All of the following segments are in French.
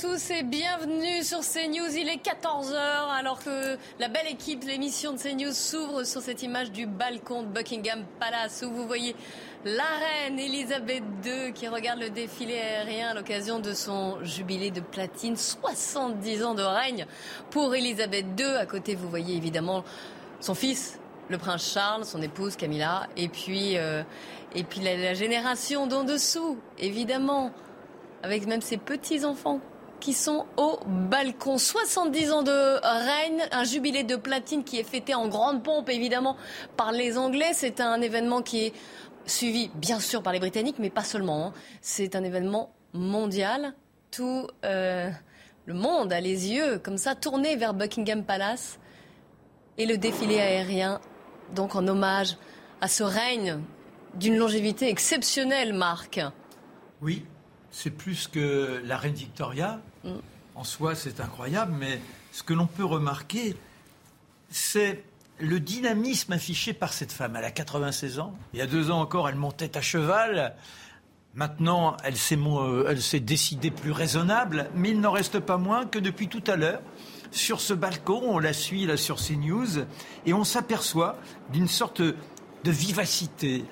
tous et bienvenue sur CNews. Il est 14h alors que la belle équipe l'émission de CNews s'ouvre sur cette image du balcon de Buckingham Palace où vous voyez la reine Elisabeth II qui regarde le défilé aérien à l'occasion de son jubilé de platine. 70 ans de règne pour Elisabeth II. À côté, vous voyez évidemment son fils, le prince Charles, son épouse Camilla, et puis, euh, et puis la, la génération d'en dessous, évidemment avec même ses petits-enfants qui sont au balcon. 70 ans de règne, un jubilé de platine qui est fêté en grande pompe, évidemment, par les Anglais. C'est un événement qui est suivi, bien sûr, par les Britanniques, mais pas seulement. hein. C'est un événement mondial. Tout euh, le monde a les yeux, comme ça, tournés vers Buckingham Palace. Et le défilé aérien, donc en hommage à ce règne d'une longévité exceptionnelle, Marc. Oui, c'est plus que la reine Victoria. En soi, c'est incroyable, mais ce que l'on peut remarquer, c'est le dynamisme affiché par cette femme. Elle a 96 ans. Il y a deux ans encore, elle montait à cheval. Maintenant, elle s'est, euh, elle s'est décidée plus raisonnable, mais il n'en reste pas moins que depuis tout à l'heure, sur ce balcon, on la suit là sur CNews, et on s'aperçoit d'une sorte de vivacité.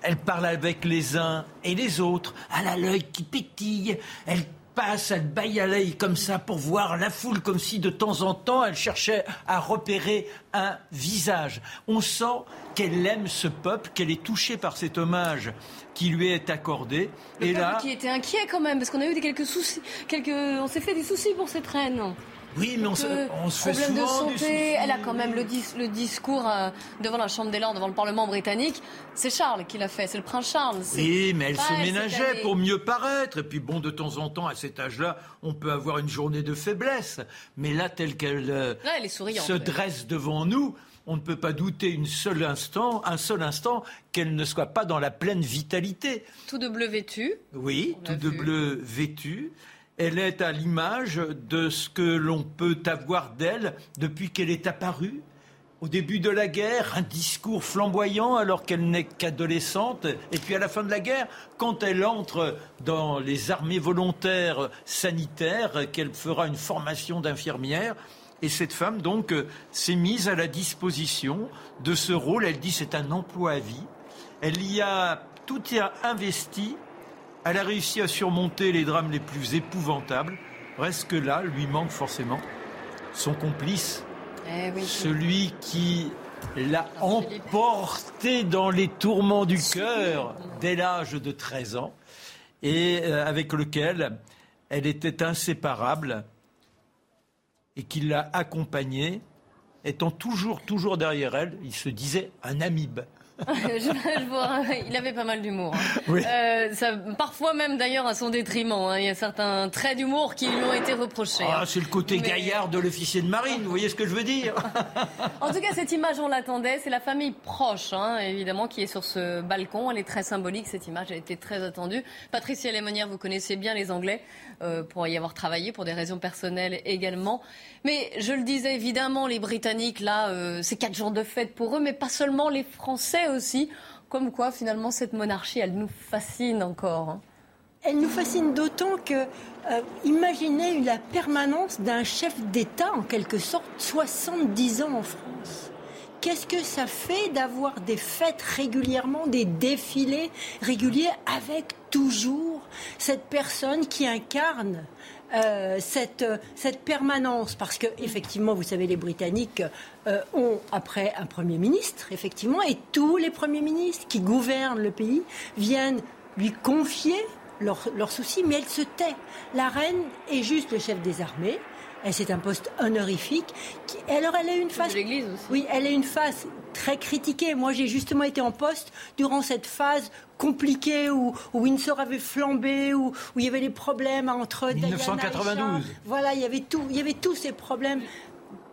Elle parle avec les uns et les autres, elle a l'œil qui pétille, elle passe, elle baille à l'œil comme ça pour voir la foule, comme si de temps en temps elle cherchait à repérer un visage. On sent qu'elle aime ce peuple, qu'elle est touchée par cet hommage qui lui est accordé. Le et peuple là, qui était inquiet quand même, parce qu'on a eu des quelques soucis, quelques, on s'est fait des soucis pour cette reine. Oui, mais on se, on se fait de souvent des santé, elle a quand même le, dis- le discours euh, devant la Chambre des Lords, devant le Parlement britannique. C'est Charles qui l'a fait, c'est le prince Charles. Oui, mais elle se ménageait pour mieux paraître. Et puis bon, de temps en temps, à cet âge-là, on peut avoir une journée de faiblesse. Mais là, telle qu'elle euh, se dresse devant nous, on ne peut pas douter une seule instant, un seul instant qu'elle ne soit pas dans la pleine vitalité. Tout de bleu vêtu. Oui, tout de vu. bleu vêtu. Elle est à l'image de ce que l'on peut avoir d'elle depuis qu'elle est apparue. Au début de la guerre, un discours flamboyant alors qu'elle n'est qu'adolescente. Et puis à la fin de la guerre, quand elle entre dans les armées volontaires sanitaires, qu'elle fera une formation d'infirmière. Et cette femme, donc, s'est mise à la disposition de ce rôle. Elle dit c'est un emploi à vie. Elle y a tout investi. Elle a réussi à surmonter les drames les plus épouvantables. Reste que là, lui manque forcément son complice, Eh oui, celui qui l'a Philippe. emporté dans les tourments du cœur dès l'âge de 13 ans et euh, avec lequel elle était inséparable et qui l'a accompagnée, étant toujours, toujours derrière elle. Il se disait un amibe. Je- je vois, il avait pas mal d'humour. hein. Oui. Euh, ça- parfois même d'ailleurs à son détriment. hein. Il y a certains traits d'humour qui lui ont été reprochés. Ah, hein. c'est le côté Mais- gaillard de l'officier de marine, vous voyez ce que je veux dire En tout cas, cette image, on l'attendait. C'est la famille proche, évidemment, qui est sur ce balcon. Elle est très symbolique, cette image. Elle était très attendue. Patricia Lémonière, vous connaissez bien les Anglais, euh, pour y avoir travaillé, pour des raisons personnelles également. Mais je le disais, évidemment, les Britanniques, là, euh, c'est quatre jours de fête pour eux, mais pas seulement les Français aussi. Comme quoi, finalement, cette monarchie, elle nous fascine encore. hein. Elle nous fascine d'autant que, euh, imaginez la permanence d'un chef d'État, en quelque sorte, 70 ans en France. Qu'est-ce que ça fait d'avoir des fêtes régulièrement, des défilés réguliers avec toujours cette personne qui incarne euh, cette, euh, cette permanence Parce que, effectivement, vous savez, les Britanniques euh, ont, après, un Premier ministre, effectivement, et tous les Premiers ministres qui gouvernent le pays viennent lui confier leurs leurs soucis, mais elle se tait. La reine est juste le chef des armées. C'est un poste honorifique. alors, elle a une face. l'Église aussi. Oui, elle a une face très critiquée. Moi, j'ai justement été en poste durant cette phase compliquée où, Windsor avait flambé, où, où, il y avait des problèmes entre 1992. voilà, il y avait tout, il y avait tous ces problèmes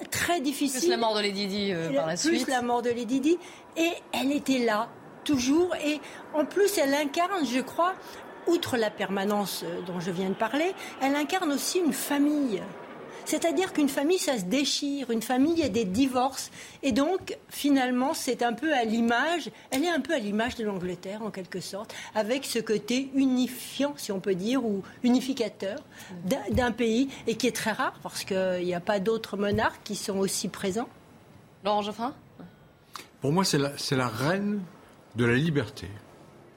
très difficiles. Plus la mort de Lady Di euh, par la suite. Plus la mort de Lady Di. Et elle était là, toujours. Et en plus, elle incarne, je crois, outre la permanence euh, dont je viens de parler, elle incarne aussi une famille. C'est-à-dire qu'une famille, ça se déchire. Une famille, il y a des divorces. Et donc, finalement, c'est un peu à l'image, elle est un peu à l'image de l'Angleterre, en quelque sorte, avec ce côté unifiant, si on peut dire, ou unificateur d'un pays, et qui est très rare, parce qu'il n'y a pas d'autres monarques qui sont aussi présents. Laurent Geoffrin? Pour moi, c'est la, la reine de la liberté.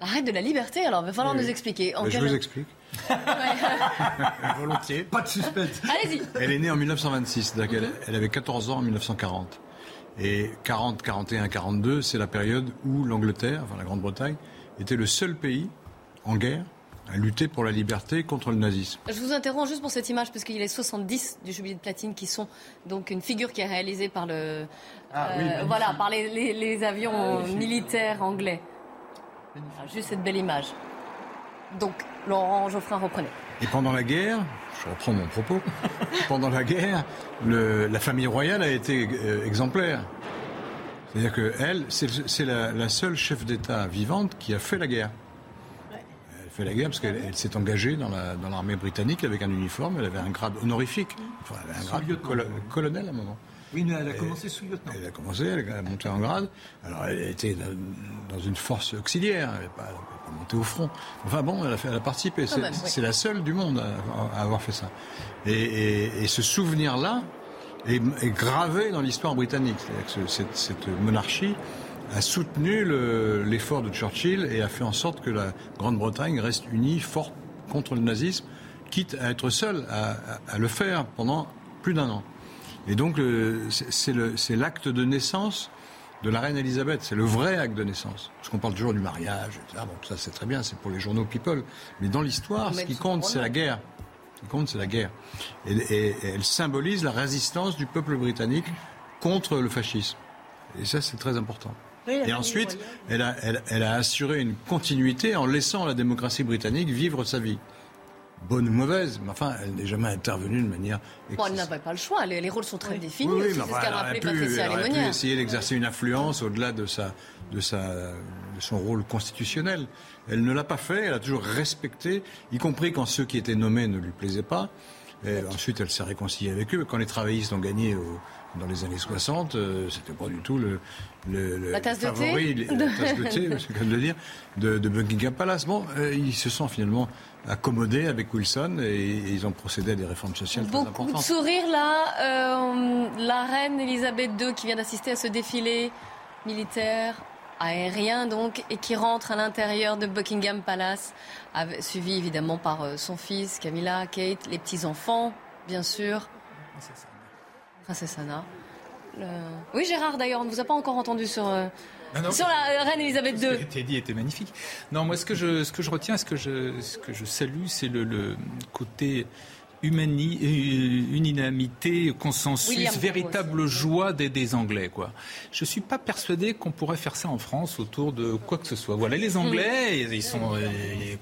La reine de la liberté, alors il va falloir nous expliquer. En je vous explique. Volontiers. Pas de suspense. Allez-y. Elle est née en 1926, donc elle, avait 14 ans en 1940. Et 40, 41, 42, c'est la période où l'Angleterre, enfin la Grande-Bretagne, était le seul pays en guerre à lutter pour la liberté contre le nazisme. Je vous interromps juste pour cette image parce qu'il y a les 70 du jubilé de platine qui sont donc une figure qui est réalisée par le ah euh, voilà par les, avions ah militaires anglais. juste cette belle image. Donc Laurent Geoffrin reprenait. Et pendant la guerre, je reprends mon propos, pendant la guerre, la famille royale a été euh, exemplaire. C'est-à-dire qu'elle, c'est la, seule chef d'État vivante qui a fait la guerre. Elle fait la guerre parce qu'elle s'est engagée dans l'armée britannique avec un uniforme, elle avait un grade honorifique. Enfin, elle avait un grade colonel à un moment. Oui, elle a commencé sous lieutenant. Elle a commencé, elle a monté en grade. Alors, elle était dans une force auxiliaire, elle n'est pas, au front. Enfin bon, elle a, fait, elle a participé. C'est la seule du monde à, avoir fait ça. Et, ce souvenir-là est, gravé dans l'histoire britannique. C'est-à-dire que cette, cette, monarchie a soutenu l'effort de Churchill et a fait en sorte que la Grande-Bretagne reste unie, forte contre le nazisme, quitte à être seule à le faire pendant plus d'un an. Et donc, c'est l'acte de naissance de la reine Elisabeth. C'est le vrai acte de naissance. Parce qu'on parle toujours du mariage, etc. Bon, ça, c'est très bien, c'est pour les journaux People. Mais dans l'histoire, ce qui compte, c'est la guerre. Ce qui compte, c'est la guerre. Et, elle symbolise la résistance du peuple britannique contre le fascisme. Et ça, c'est très important. et ensuite, elle a assuré une continuité en laissant la démocratie britannique vivre sa vie bonne ou mauvaise, mais enfin, elle n'est jamais intervenue de manière. Bon, elle n'avait pas le choix, les, rôles sont très définis. Oui, c'est ce qu'a rappelé Patricia Elle aurait pu essayer d'exercer une influence au-delà de, sa, de, sa, de son rôle constitutionnel. Elle ne l'a pas fait, elle a toujours respecté, y compris quand ceux qui étaient nommés ne lui plaisaient pas. Et ensuite, elle s'est réconciliée avec eux. Quand les travaillistes ont gagné dans les années 60, euh, c'était pas du tout le, le, la tasse favori, de thé. la tasse de thé, c'est comme de dire, de, de Buckingham Palace. Bon, euh, ils se sont finalement accommodés avec Wilson et, ils ont procédé à des réformes sociales Beaucoup très importantes. de sourires là. Euh, la reine Elisabeth II qui vient d'assister à ce défilé militaire aérien donc et qui rentre à l'intérieur de Buckingham Palace, suivi évidemment par euh, son fils Camilla, Kate, les petits enfants bien sûr. Princesse Anna. Oui Gérard d'ailleurs, on ne vous a pas encore entendu sur. Euh, sur la reine Elisabeth II. Ce été dit était magnifique. Non, moi, ce que je, ce que je retiens, ce que je, ce que je salue, c'est le, le, côté humani, euh, unanimité, consensus, véritable joie des, des, Anglais. Quoi. Je ne suis pas persuadé qu'on pourrait faire ça en France autour de quoi que ce soit. Voilà, les Anglais, ils sont euh,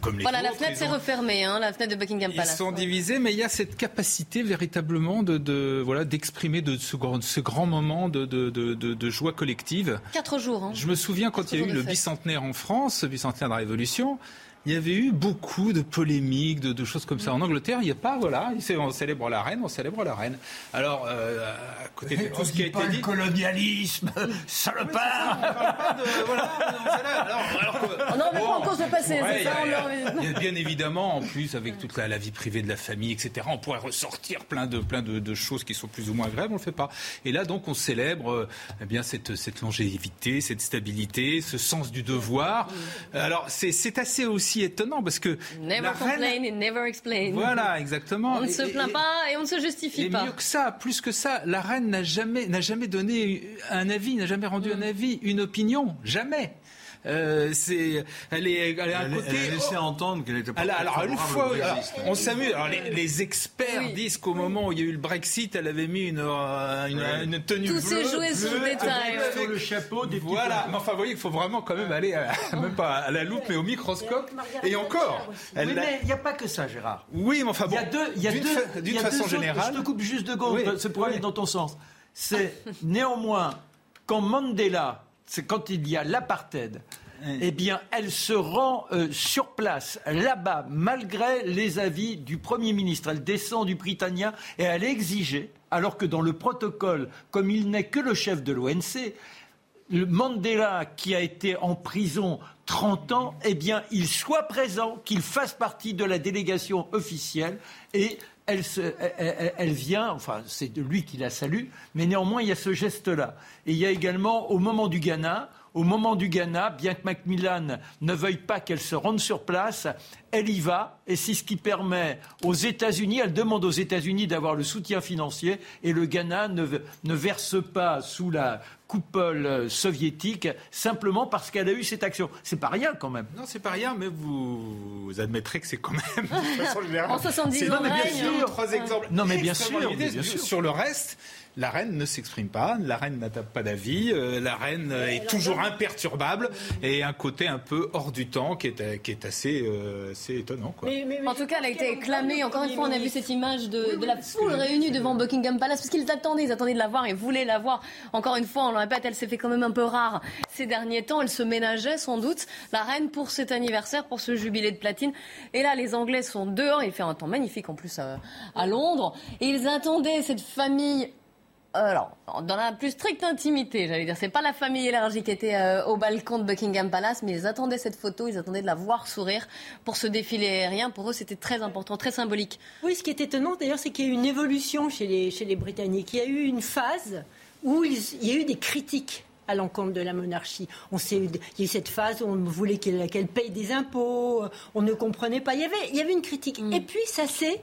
comme les Voilà, la fenêtre s'est refermée, hein, la fenêtre de Buckingham Palace. Ils sont divisés, mais il y a cette capacité véritablement de, de voilà d'exprimer de ce, ce grand moment de, de, de, joie collective. Quatre jours. Hein. Je me souviens quand il y a eu le bicentenaire en France, le bicentenaire de la Révolution il y avait eu beaucoup de polémiques, de, choses comme ça. En Angleterre, il n'y a pas, voilà, on célèbre la reine, on célèbre la reine. Alors, euh, à côté de tout ce qui a été dit. colonialisme, salopard On parle pas de. Voilà, on n'en met pas en cause le passé, c'est ça Il y, a bien évidemment, en plus, avec toute la, vie privée de la famille, etc., on pourrait ressortir plein de, plein de, choses qui sont plus ou moins agréables, on ne le fait pas. Et là, donc, on célèbre euh, eh bien, cette, cette longévité, cette stabilité, ce sens du devoir. Alors, c'est assez aussi étonnant parce que. Never complain and never explain. Voilà, exactement. On ne se plaint pas et on ne se justifie et pas. mieux que ça, plus que ça, la reine n'a jamais, n'a jamais donné un avis, n'a jamais rendu un avis, une opinion, jamais. Euh, c'est, elle est, elle est un côté. Elle a laissé entendre qu'elle était pas. alors une fois, on s'amuse. Alors les, les experts disent qu'au moment où il y a eu le Brexit, elle avait mis une, une, une tenue Tout bleue. Tout s'est joué sur le détail. Sur le chapeau des Voilà. Mais enfin, vous voyez, il faut vraiment quand même aller, à, même pas à la loupe, mais au microscope. Et encore. oui, mais il n'y a pas que ça, Gérard. Oui, mais enfin bon. Il y a deux, il y a deux, d'une façon générale. Je te coupe juste de gauche. c'est pour aller dans ton sens. C'est néanmoins quand Mandela, c'est quand il y a l'apartheid, eh bien, elle se rend euh, sur place, là-bas, malgré les avis du Premier ministre. Elle descend du Britannia et elle exigeait, alors que dans le protocole, comme il n'est que le chef de l'ONC, Mandela, qui a été en prison 30 ans, eh bien, il soit présent, qu'il fasse partie de la délégation officielle et elle, vient, enfin, c'est de lui qui la salue, mais néanmoins, il y a ce geste-là. Et il y a également, au moment du Ghana, au moment du Ghana, bien que Macmillan ne veuille pas qu'elle se rende sur place, elle y va, et c'est ce qui permet aux États-Unis, elle demande aux États-Unis d'avoir le soutien financier, et le Ghana ne verse pas sous la coupole soviétique simplement parce qu'elle a eu cette action. C'est pas rien quand même. Non, c'est pas rien, mais vous, admettrez que c'est quand même. De façon générale, en 70 ans, bien sûr, trois exemples. Non, mais bien sûr, bien sûr. Sur le reste, la reine ne s'exprime pas, la reine n'attaque pas d'avis, euh, la reine est toujours imperturbable et un côté un peu hors du temps qui est, qui est assez, euh, assez étonnant. Quoi. en tout cas, elle a été acclamée. Encore une fois, on a vu cette image de, de la foule réunie devant Buckingham Palace parce qu'ils attendaient, ils attendaient de la voir et voulaient la voir. Encore une fois, on le répète, elle s'est fait quand même un peu rare ces derniers temps. Elle se ménageait sans doute, la reine, pour cet anniversaire, pour ce jubilé de platine. Et là, les Anglais sont dehors. Il fait un temps magnifique en plus à, à Londres. Et ils attendaient cette famille alors, dans la plus stricte intimité, j'allais dire, c'est pas la famille élargie qui était euh, au balcon de Buckingham Palace, mais ils attendaient cette photo, ils attendaient de la voir sourire pour ce défilé aérien. Pour eux, c'était très important, très symbolique. Oui, ce qui est étonnant d'ailleurs, c'est qu'il y a eu une évolution chez les, chez les Britanniques. Il y a eu une phase où il, y a eu des critiques à l'encontre de la monarchie. On il y a eu cette phase où on voulait qu'elle paye des impôts, on ne comprenait pas. Il y avait, il y avait une critique. Mm. Et puis ça s'est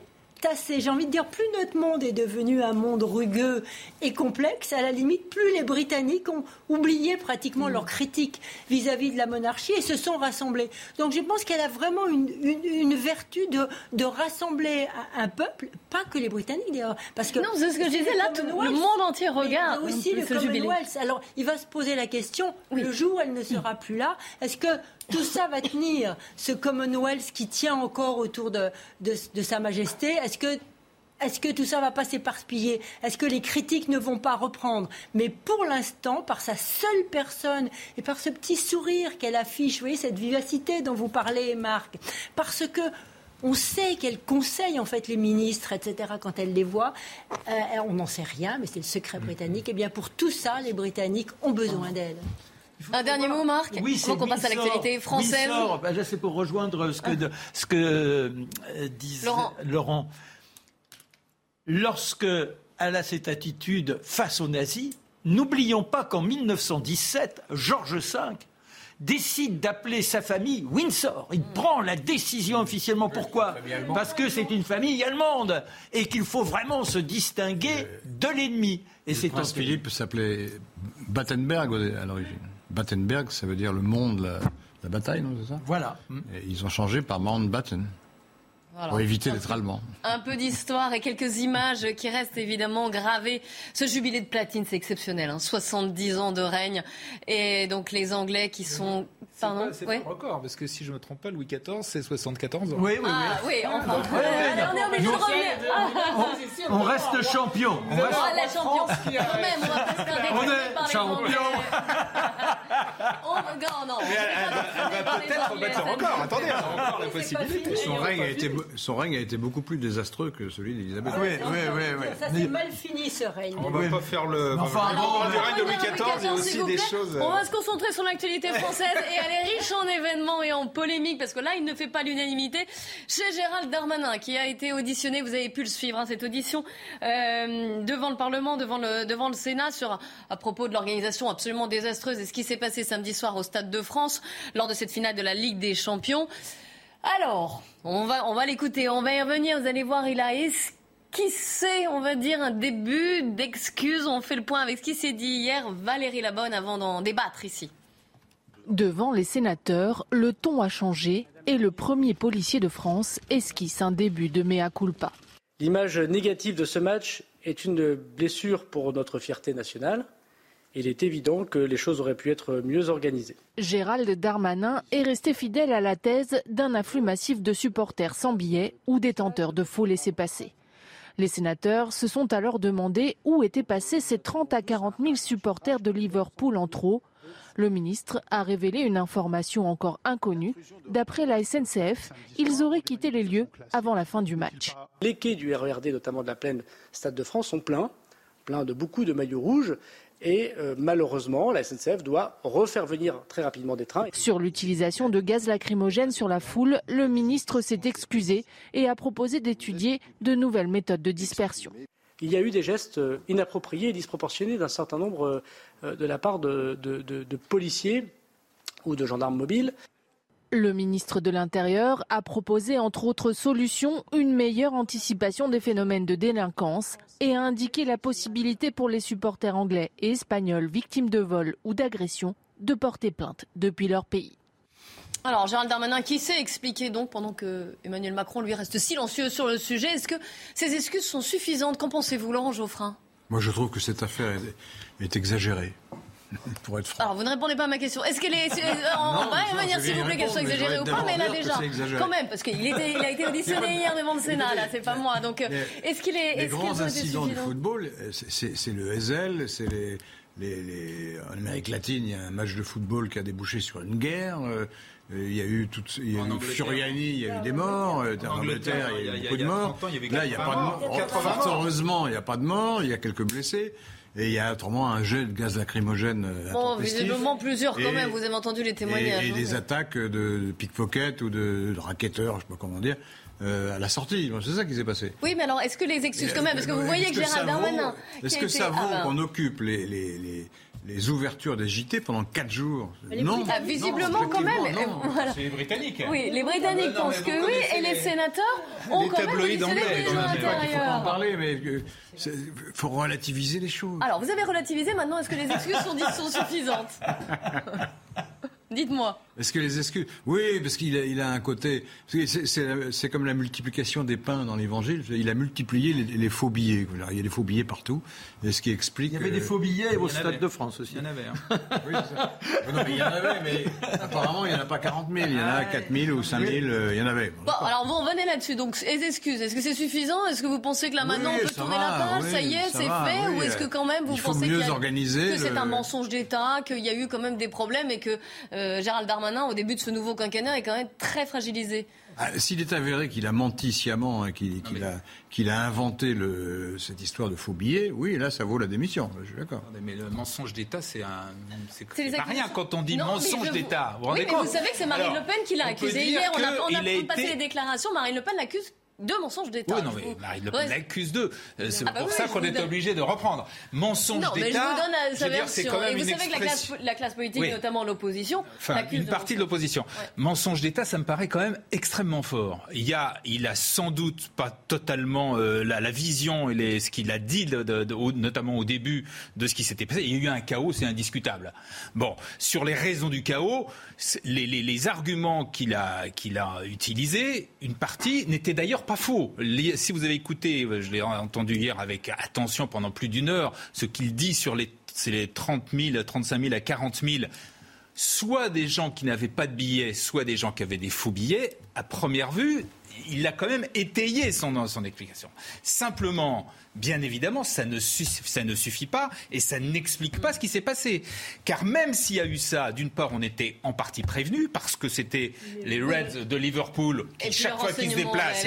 j'ai envie de dire, plus notre monde est devenu un monde rugueux et complexe, à la limite, plus les Britanniques ont oublié pratiquement leurs critiques vis-à-vis de la monarchie et se sont rassemblés. Donc je pense qu'elle a vraiment une, vertu de, de, rassembler un peuple, pas que les Britanniques d'ailleurs. Parce que non, c'est ce que je disais là, tout, le monde entier regarde. aussi le Commonwealth. Alors il va se poser la question, le jour où elle ne sera plus là, est-ce que tout ça va tenir, ce Commonwealth qui tient encore autour de, de, Sa Majesté Est-ce que est-ce que tout ça va pas s'éparpiller Est-ce que les critiques ne vont pas reprendre? Mais pour l'instant, par sa seule personne et par ce petit sourire qu'elle affiche, vous voyez, cette vivacité dont vous parlez, Marc, parce que on sait qu'elle conseille en fait les ministres, etc. Quand elle les voit, euh, on n'en sait rien, mais c'est le secret britannique. Et eh bien pour tout ça, les Britanniques ont besoin d'elle. Un dernier mot, Marc Oui, Avant qu'on passe à l'actualité française. Ben, c'est pour rejoindre ce que, ce que euh, disait Laurent. Lorsque elle a cette attitude face aux nazis, n'oublions pas qu'en 1917, George V décide d'appeler sa famille Windsor. Il prend la décision officiellement. Pourquoi Parce que c'est une famille allemande et qu'il faut vraiment se distinguer de l'ennemi. Et c'est prince Philippe s'appelait Battenberg à l'origine. Battenberg, ça veut dire le monde, la, la bataille, non, c'est ça? Voilà. Et ils ont changé par Mountbatten. Pour éviter d'être allemand. Un peu d'histoire et quelques images qui restent évidemment gravées. Ce jubilé de platine, c'est exceptionnel. Hein, 70 ans de règne. Et donc les Anglais qui sont c'est pas, pas, record, parce que si je ne me trompe pas, Louis XIV, c'est 74 ans. Oui, oui, oui. Ah, oui, enfin. on, reste champion. On reste la champion. Quand même, on va On est champion. Non, non. Elle va peut-être battre le record. Attendez, on a encore la possibilité. Son règne, a été, son règne a été beaucoup plus désastreux que celui d'Elisabeth. Oui, oui, oui. Ça s'est mal fini, ce règne. On ne va pas faire le. Enfin, du règne de Louis XIV, il y a aussi des choses. On va se concentrer sur l'actualité française et elle est riche en événements et en polémiques parce que là, il ne fait pas l'unanimité. Chez Gérald Darmanin, qui a été auditionné, vous avez pu le suivre, hein, cette audition, euh, devant le Parlement, devant le, devant le Sénat, sur, à propos de l'organisation absolument désastreuse et ce qui s'est passé samedi soir au Stade de France lors de cette finale de la Ligue des Champions. Alors, on va, on va l'écouter, on va y revenir, vous allez voir, il a esquissé, on va dire, un début d'excuses. On fait le point avec ce qui s'est dit hier. Valérie Labonne avant d'en débattre ici Devant les sénateurs, le ton a changé et le premier policier de France esquisse un début de mea culpa. L'image négative de ce match est une blessure pour notre fierté nationale. Il est évident que les choses auraient pu être mieux organisées. Gérald Darmanin est resté fidèle à la thèse d'un afflux massif de supporters sans billets ou détenteurs de faux laissés-passer. Les sénateurs se sont alors demandé où étaient passés ces 30 à 40 000 supporters de Liverpool en trop. Le ministre a révélé une information encore inconnue. D'après la SNCF, ils auraient quitté les lieux avant la fin du match. Les quais du RERD, notamment de la plaine Stade de France, sont pleins, pleins de beaucoup de maillots rouges. Et euh, malheureusement, la SNCF doit refaire venir très rapidement des trains. Sur l'utilisation de gaz lacrymogène sur la foule, le ministre s'est excusé et a proposé d'étudier de nouvelles méthodes de dispersion. Il y a eu des gestes euh, inappropriés et disproportionnés d'un certain nombre euh, de la part de policiers ou de gendarmes mobiles. Le ministre de l'Intérieur a proposé, entre autres solutions, une meilleure anticipation des phénomènes de délinquance et a indiqué la possibilité pour les supporters anglais et espagnols victimes de vol ou d'agression de porter plainte depuis leur pays. Alors, Gérald Darmanin, qui s'est expliqué donc pendant que Emmanuel Macron lui reste silencieux sur le sujet, est-ce que ces excuses sont suffisantes? Qu'en pensez-vous, Laurent Geoffrin? Moi, je trouve que cette affaire est exagérée. Pour être franc. Alors, vous ne répondez pas à ma question. Est-ce qu'elle est. on va dire, s'il vous plaît, qu'elle soit exagérée ou pas, mais là, déjà. Quand même, parce qu'il il a été auditionné hier devant le Sénat, là, c'est pas moi. Donc, euh, est-ce qu'il est. Les grands incidents du football, c'est le Hazel, c'est les. Les, en Amérique latine, il y a un match de football qui a débouché sur une guerre. Euh, il y a eu tout, il y a eu Furiani, il y a eu des morts. Euh, en Angleterre, il y a eu beaucoup de morts. Là, il n'y a pas de morts. Heureusement, il n'y a pas de morts. Il y a quelques blessés. Et il y a autrement un jet de gaz lacrymogène. Euh, bon, visiblement plusieurs quand même, vous avez entendu les témoignages. Et, des attaques de, pickpocket ou de, de racketteurs, je ne sais pas comment dire. Euh, à la sortie. C'est ça qui s'est passé. Oui, mais alors, est-ce que les excuses quand même Parce que vous voyez que, Gérald Darmanin. Est-ce que ça vaut ah, ben. qu'on occupe les, les, les, les ouvertures des JT pendant 4 jours. non, ah, visiblement quand même. C'est les Britanniques. Oui, les Britanniques pensent que oui, et les sénateurs ont quand même des à l'intérieur. Il faut en parler, mais il faut relativiser les choses. Alors, vous avez relativisé, maintenant, est-ce que les excuses sont, sont suffisantes? Dites-moi. Est-ce que les excuses? Oui, parce qu'il a, il a un côté. C'est comme la multiplication des pains dans l'Évangile. Il a multiplié les, faux billets. Il y a des faux billets partout. Et ce qui explique. Il y avait des faux billets au Stade de France aussi. Il y en avait. Hein. oui, non, mais il y en avait, mais apparemment il n'y en a pas 40 000. Il y en a 4 000 ou 5 000. Euh, il y en avait. Bon, alors bon, venez là-dessus. Donc, les excuses. Est-ce que c'est suffisant? Est-ce que vous pensez que là maintenant on peut tourner la page? Ça y est, c'est fait? Ou est-ce que quand même vous pensez que c'est un mensonge d'État, qu'il y a eu quand même des problèmes et que euh, Gérald Darmanin, au début de ce nouveau quinquennat, est quand même très fragilisé. Ah, s'il est avéré qu'il a menti sciemment, hein, qu'il a, qu'il a, inventé le, cette histoire de faux billets, oui, là, ça vaut la démission. Je suis d'accord. Mais le mensonge d'État, c'est un, c'est pas rien quand on dit mensonge d'État. Vous oui, vous savez que c'est Marine Le Pen qui l'a accusé hier. On a, on a, passé les déclarations. Marine Le Pen l'accuse deux mensonges d'État. Oui, non, mais Marine Le Pen l'accuse d'eux. Euh, c'est ah bah pour ça qu'on est obligé de reprendre. Mensonge d'État. Non, mais je vous donne sa version. Et vous savez que la classe, la classe politique, notamment l'opposition, enfin, une partie de l'opposition. Mensonge d'État, ça me paraît quand même extrêmement fort. Il y a, il a sans doute pas totalement euh, la, la, vision et les, ce qu'il a dit, de, de, notamment au début de ce qui s'était passé. Il y a eu un chaos, c'est indiscutable. Bon, sur les raisons du chaos, les, arguments qu'il a, a utilisés, une partie n'était d'ailleurs pas faux. Si vous avez écouté, je l'ai entendu hier avec attention pendant plus d'une heure, ce qu'il dit sur les, les 30 000, 35 000 à 40 000 soit des gens qui n'avaient pas de billets, soit des gens qui avaient des faux billets, à première vue, il a quand même étayé son, son explication. Simplement, Bien évidemment, ça ne, ça ne suffit pas et ça n'explique pas ce qui s'est passé. Car même s'il y a eu ça, d'une part, on était en partie prévenu parce que c'était les Reds de Liverpool qui, chaque fois qu'ils se déplacent,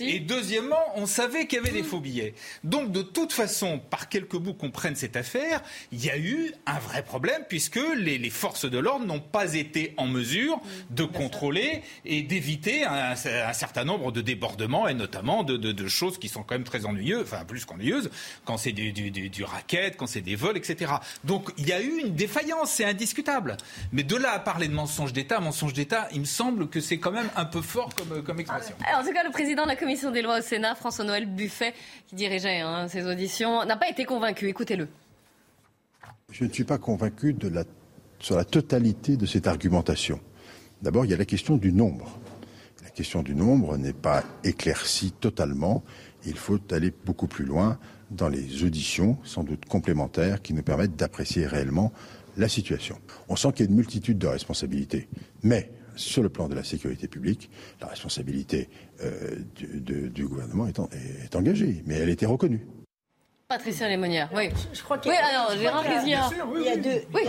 et deuxièmement, on savait qu'il y avait des faux billets. Donc, de toute façon, par quelque bout qu'on prenne cette affaire, il y a eu un vrai problème puisque les, les forces de l'ordre n'ont pas été en mesure de contrôler et d'éviter un, un, certain nombre de débordements et notamment de, de, de choses qui sont quand même très ennuyeuses. Enfin, plus qu'ennuyeuse, quand c'est du, du, du, racket, quand c'est des vols, etc. Donc il y a eu une défaillance, c'est indiscutable. Mais de là à parler de mensonge d'État, mensonge d'État, il me semble que c'est quand même un peu fort comme, comme expression. Alors, en tout cas, le président de la commission des lois au Sénat, François-Noël Buffet, qui dirigeait hein, ces auditions, n'a pas été convaincu. Écoutez-le. Je ne suis pas convaincu de la sur la totalité de cette argumentation. D'abord, il y a la question du nombre. La question du nombre n'est pas éclaircie totalement. Il faut aller beaucoup plus loin dans les auditions, sans doute complémentaires, qui nous permettent d'apprécier réellement la situation. On sent qu'il y a une multitude de responsabilités, mais sur le plan de la sécurité publique, la responsabilité euh, du, gouvernement est, engagée, mais elle été reconnue. Patricia Lémonière, oui. Je, crois qu'il y a, oui, alors, Gérard il y a, il y a deux, oui.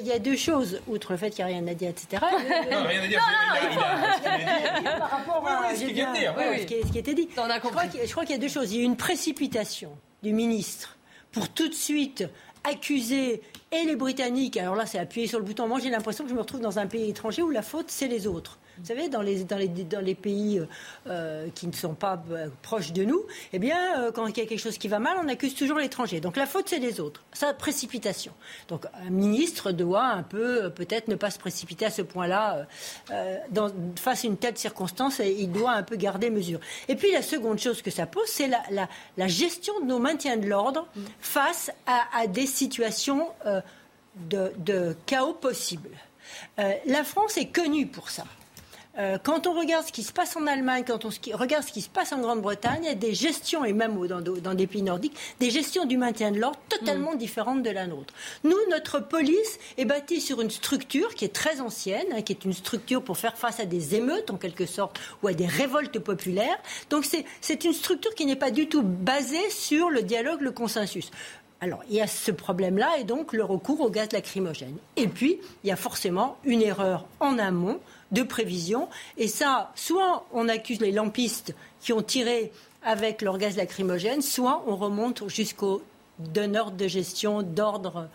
il, y a, deux choses, outre le fait qu'il n'y a rien à dire, etc. non, rien à dire. Par rapport à ce, qui, a été dit. On a compris. Je crois qu'il y a deux choses. Il y a une précipitation du ministre pour tout de suite accuser et les Britanniques, alors là c'est appuyé sur le bouton, moi j'ai l'impression que je me retrouve dans un pays étranger où la faute c'est les autres. Vous savez, dans les, dans les, dans les pays euh, qui ne sont pas euh, proches de nous, eh bien, euh, quand il y a quelque chose qui va mal, on accuse toujours l'étranger. Donc la faute, c'est les autres. Ça, précipitation. Donc un ministre doit un peu, peut-être, ne pas se précipiter à ce point-là face à une telle circonstance. Et il doit un peu garder mesure. Et puis la seconde chose que ça pose, c'est la, la, la, gestion de nos maintiens de l'ordre face à, à, des situations de, de chaos possibles. la France est connue pour ça. Euh, quand on regarde ce qui se passe en Allemagne, quand on regarde ce qui se passe en Grande-Bretagne, il y a des gestions, et même dans, des pays nordiques, des gestions du maintien de l'ordre totalement mm. différentes de la nôtre. Nous, notre police est bâtie sur une structure qui est très ancienne, hein, qui est une structure pour faire face à des émeutes, en quelque sorte, ou à des révoltes populaires. Donc c'est une structure qui n'est pas du tout basée sur le dialogue, le consensus. Alors, il y a ce problème-là et donc le recours au gaz lacrymogène. Et puis, il y a forcément une erreur en amont de prévision. Et ça, soit on accuse les lampistes qui ont tiré avec leur gaz lacrymogène, soit on remonte jusqu'au donneur de gestion d'ordre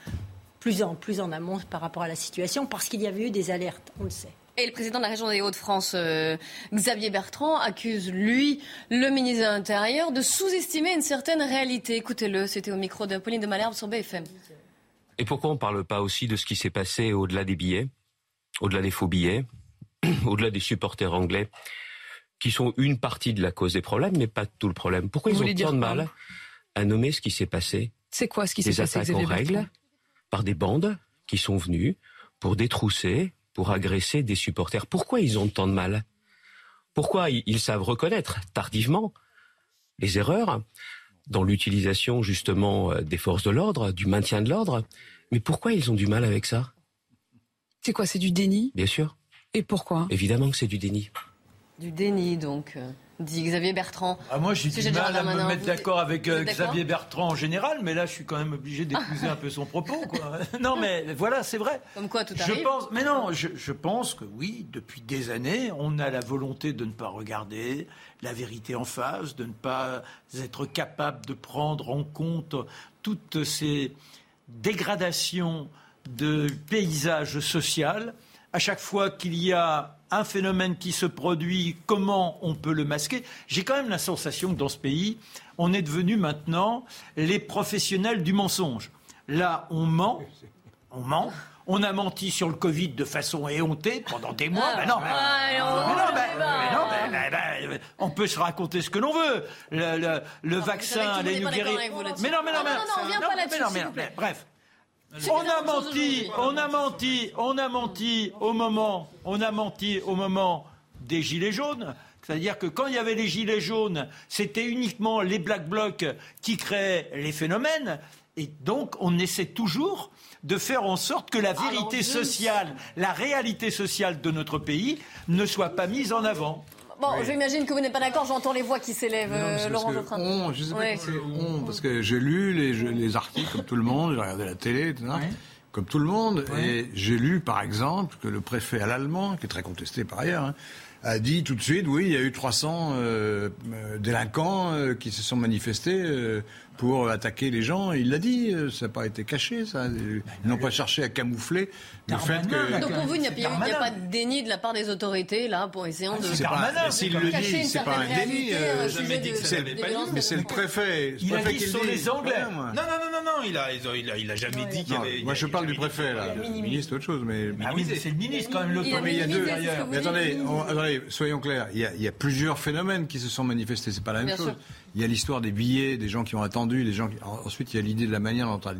plus en, plus en amont par rapport à la situation, parce qu'il y avait eu des alertes, on le sait. Et le président de la région des Hauts-de-France, euh, Xavier Bertrand, accuse, lui, le ministre de l'Intérieur, de sous-estimer une certaine réalité. Écoutez-le, c'était au micro de Pauline de Malherbe sur BFM. Et pourquoi on ne parle pas aussi de ce qui s'est passé au-delà des billets, au-delà des faux billets, au-delà des supporters anglais, qui sont une partie de la cause des problèmes, mais pas tout le problème. Pourquoi ils ont tant de mal à nommer ce qui s'est passé C'est quoi ce qui s'est passé Des attaques en règle par des bandes qui sont venues pour détrousser, pour agresser des supporters. Pourquoi ils ont tant de mal Pourquoi ils savent reconnaître tardivement les erreurs dans l'utilisation justement euh, des forces de l'ordre, du maintien de l'ordre? Mais pourquoi ils ont du mal avec ça? C'est quoi C'est du déni? Bien sûr. Et pourquoi Évidemment que c'est du déni. Du déni, donc, euh, dit Xavier Bertrand. Ah, moi, j'ai du mal à me mettre d'accord avec euh, Xavier Bertrand en général, mais là, je suis quand même obligé d'épouser un peu son propos. Quoi. non, mais voilà, c'est vrai. Comme quoi, tout arrive. Je pense, mais non, je, je, pense que oui, depuis des années, on a la volonté de ne pas regarder la vérité en face, de ne pas être capable de prendre en compte toutes ces dégradations de paysage social à chaque fois qu'il y a un phénomène qui se produit, comment on peut le masquer? J'ai quand même la sensation que dans ce pays, on est devenu maintenant les professionnels du mensonge. Là, on ment, on ment. On a menti sur le Covid de façon éhontée pendant des mois. Ben non, on peut se raconter ce que l'on veut. Le, vaccin, les Mais non, mais non, mais non, non, non, non, bref. On a menti, on a menti, on a menti au moment, on a menti au moment des gilets jaunes. C'est-à-dire que quand il y avait les gilets jaunes, c'était uniquement les black blocs qui créaient les phénomènes. Et donc, on essaie toujours de faire en sorte que la vérité sociale, la réalité sociale de notre pays ne soit pas mise en avant. Bon, j'imagine que vous n'êtes pas d'accord, j'entends les voix qui s'élèvent, euh, Laurent on, Je sais pas c'est on, parce que j'ai lu les, les, articles comme tout le monde, j'ai regardé la télé, comme tout le monde, et j'ai lu par exemple que le préfet à l'allemand, qui est très contesté par ailleurs, hein, a dit tout de suite, oui, il y a eu 300 euh, euh, délinquants euh, qui se sont manifestés pour attaquer les gens. Il l'a dit, ça n'a pas été caché, ça. Ils n'ont pas cherché à camoufler le fait que... Donc pour vous, il n'y a, pas de déni de la part des autorités, là, pour essayer de... C'est pas, s'il le dit, c'est pas un déni. mais c'est le préfet. Il a dit sur les Anglais. Non, non, non, non, non, il a, il a, jamais dit qu'il y avait... Moi, je parle du préfet, là. Le ministre, autre chose, mais... Ah oui, c'est le ministre, quand même, l'autorité. Mais il y a deux... Mais attendez, soyons clairs, il y, a, plusieurs phénomènes qui se sont manifestés, c'est pas la même chose. Il y a l'histoire des billets, des gens qui ont attendu, des gens ensuite il y a l'idée de la manière dont on a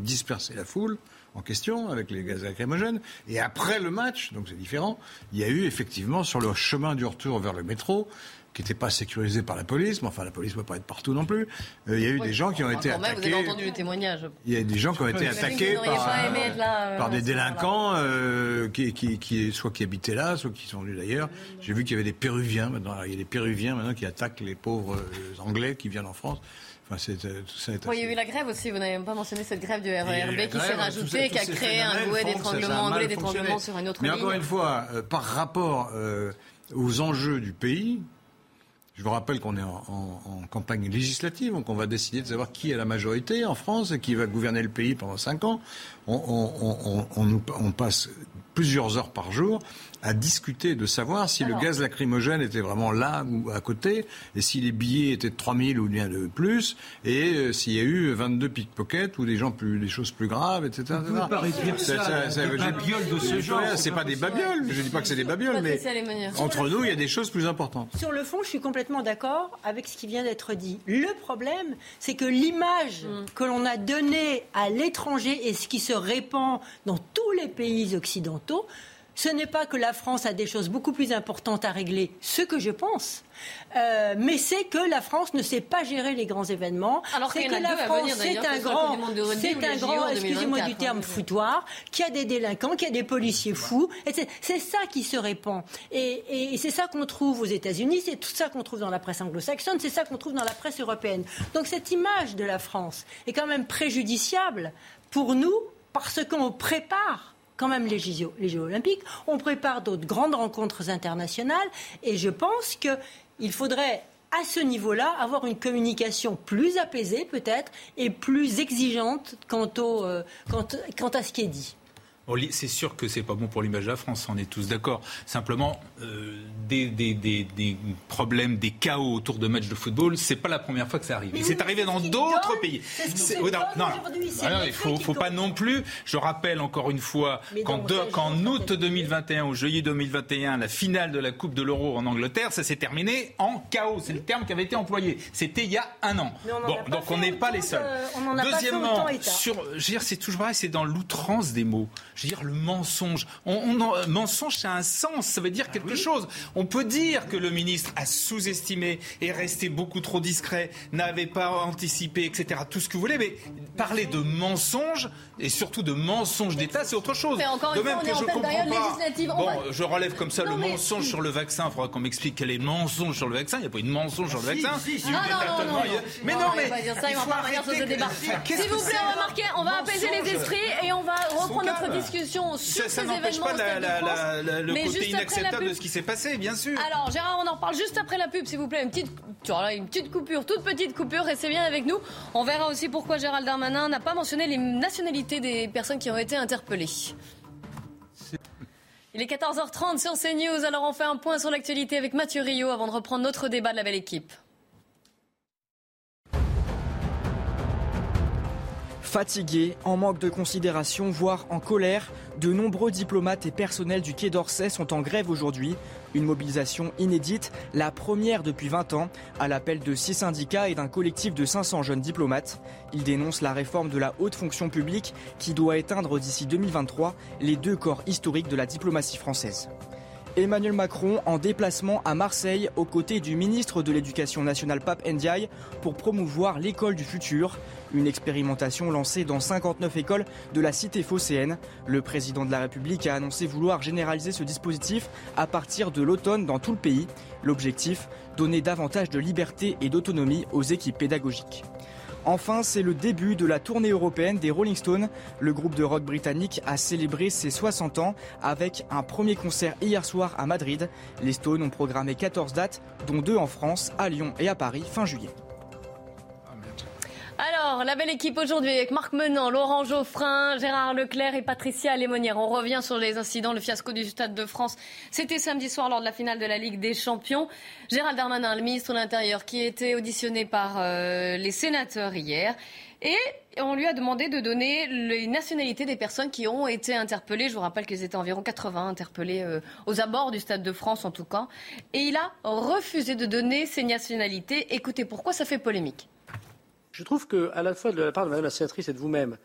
la foule. en question avec les gaz lacrymogènes. Et après le match, donc c'est différent, il y a eu effectivement sur le chemin du retour vers le métro qui n'était pas sécurisé par la police, mais enfin la police ne peut pas être partout non plus. Euh, il y a eu des gens qui ont été attaqués. Vous avez entendu le témoignage. Il y a des gens qui ont été attaqués par, euh, par, des délinquants euh, qui, qui, qui, soit qui habitaient là, soit qui sont venus d'ailleurs. J'ai vu qu'il y avait des Péruviens maintenant. Il y a des Péruviens maintenant qui attaquent les pauvres Anglais qui viennent en France. Enfin, c'est, tout ça est il y a eu la grève aussi, vous n'avez même pas mentionné cette grève du RERB qui s'est rajoutée, qui a créé un bouet d'étranglement, un d'étranglement sur une autre Mais ligne. encore une fois, par rapport aux enjeux du pays, je vous rappelle qu'on est en, campagne législative, donc on va décider de savoir qui est la majorité en France et qui va gouverner le pays pendant cinq ans. On, on passe plusieurs heures par jour à discuter de savoir si le gaz lacrymogène était vraiment là ou à côté, et si les billets étaient de 3000 ou bien de plus, et euh, s'il y a eu 22 pickpockets ou des gens plus, des choses plus graves, etc. Vous ne pas réduire ça, ça, des babioles de ce genre. C'est pas des babioles, je ne dis pas que c'est des babioles, mais entre nous, il y a des choses plus importantes. Sur le fond, je suis complètement d'accord avec ce qui vient d'être dit. Le problème, c'est que l'image mm. que l'on a donnée à l'étranger et ce qui se répand dans tous les pays occidentaux, ce n'est pas que la France a des choses beaucoup plus importantes à régler, ce que je pense, euh, mais c'est que la France ne sait pas gérer les grands événements. Alors c'est que la France, c'est un grand, c'est un grand, excusez-moi du terme, foutoir, qui a des délinquants, qui a des policiers fous. C'est ça qui se répand. Et, et c'est ça qu'on trouve aux États-Unis, c'est tout ça qu'on trouve dans la presse anglo-saxonne, c'est ça qu'on trouve dans la presse européenne. Donc cette image de la France est quand même préjudiciable pour nous parce qu'on prépare quand même les Jeux, olympiques, on prépare d'autres grandes rencontres internationales et je pense qu'il faudrait à ce niveau-là, avoir une communication plus apaisée peut-être et plus exigeante quant, euh, quant à ce qui est dit. C'est sûr que c'est pas bon pour l'image de la France, on est tous d'accord. Simplement, euh, des, des, des, des, problèmes, des chaos autour de matchs de football, c'est pas la première fois que ça arrive. C'est arrivé dans d'autres pays. non, non, il faut, faut pas non plus. Je rappelle encore une fois qu'en août 2021 ou juillet 2021, la finale de la Coupe de l'Euro en Angleterre, ça s'est terminé en chaos. C'est le terme qui avait été employé. C'était il y a un an. Bon, donc on n'est pas les seuls. Deuxièmement, veux dire, c'est toujours pareil, c'est dans l'outrance des mots je veux dire, le mensonge. On, euh, mensonge, ça a un sens, ça veut dire ah quelque chose. On peut dire que le ministre a sous-estimé, est resté beaucoup trop discret, n'avait pas anticipé, etc. Tout ce que vous voulez, mais parler de mensonge et surtout de mensonge d'État, c'est autre chose. de même que je comprends pas. Bon, je relève comme ça le mensonge sur le vaccin. Il faudra qu'on m'explique quel est le mensonge sur le vaccin. Il n'y a pas eu de mensonge sur le vaccin. Mais non, mais il faut arrêter. S'il vous plaît, remarquez, on va apaiser les esprits et on va reprendre notre discussion sur ces événements. Ça n'empêche pas le côté inacceptable de ce qui s'est passé, bien sûr. Alors, Gérard, on en reparle juste après la pub, s'il vous plaît. Une petite, une petite coupure, toute petite coupure, restez bien avec nous. On verra aussi pourquoi Gérald Darmanin n'a pas mentionné les nationalités des personnes qui ont été interpellées. Il est 14h30 sur CNews, alors on fait un point sur l'actualité avec Mathieu Rio avant de reprendre notre débat de la belle équipe. Fatigués, en manque de considération, voire en colère, de nombreux diplomates et personnels du Quai d'Orsay sont en grève aujourd'hui. Une mobilisation inédite, la première depuis 20 ans, à l'appel de six syndicats et d'un collectif de 500 jeunes diplomates. Ils dénoncent la réforme de la haute fonction publique qui doit éteindre d'ici 2023 les deux corps historiques de la diplomatie française. Emmanuel Macron en déplacement à Marseille aux côtés du ministre de l'Éducation nationale Pape Ndiaye pour promouvoir l'école du futur. Une expérimentation lancée dans 59 écoles de la cité phocéenne. Le président de la République a annoncé vouloir généraliser ce dispositif à partir de l'automne dans tout le pays. L'objectif, donner davantage de liberté et d'autonomie aux équipes pédagogiques. Enfin, c'est le début de la tournée européenne des Rolling Stones. Le groupe de rock britannique a célébré ses 60 ans avec un premier concert hier soir à Madrid. Les Stones ont programmé 14 dates, dont deux en France, à Lyon et à Paris fin juillet. Alors, la belle équipe aujourd'hui avec Marc Menant, Laurent Geoffrin, Gérard Leclerc et Patricia Lémonière. On revient sur les incidents, le fiasco du Stade de France. C'était samedi soir lors de la finale de la Ligue des Champions. Gérald Darmanin, le ministre de l'Intérieur, qui était auditionné par euh, les sénateurs hier. Et on lui a demandé de donner les nationalités des personnes qui ont été interpellées. Je vous rappelle qu'ils étaient environ 80 interpellés euh, aux abords du Stade de France en tout cas. Et il a refusé de donner ces nationalités. Écoutez pourquoi ça fait polémique. Je trouve qu'à la fois de la part de Mme la sénatrice et de vous-même,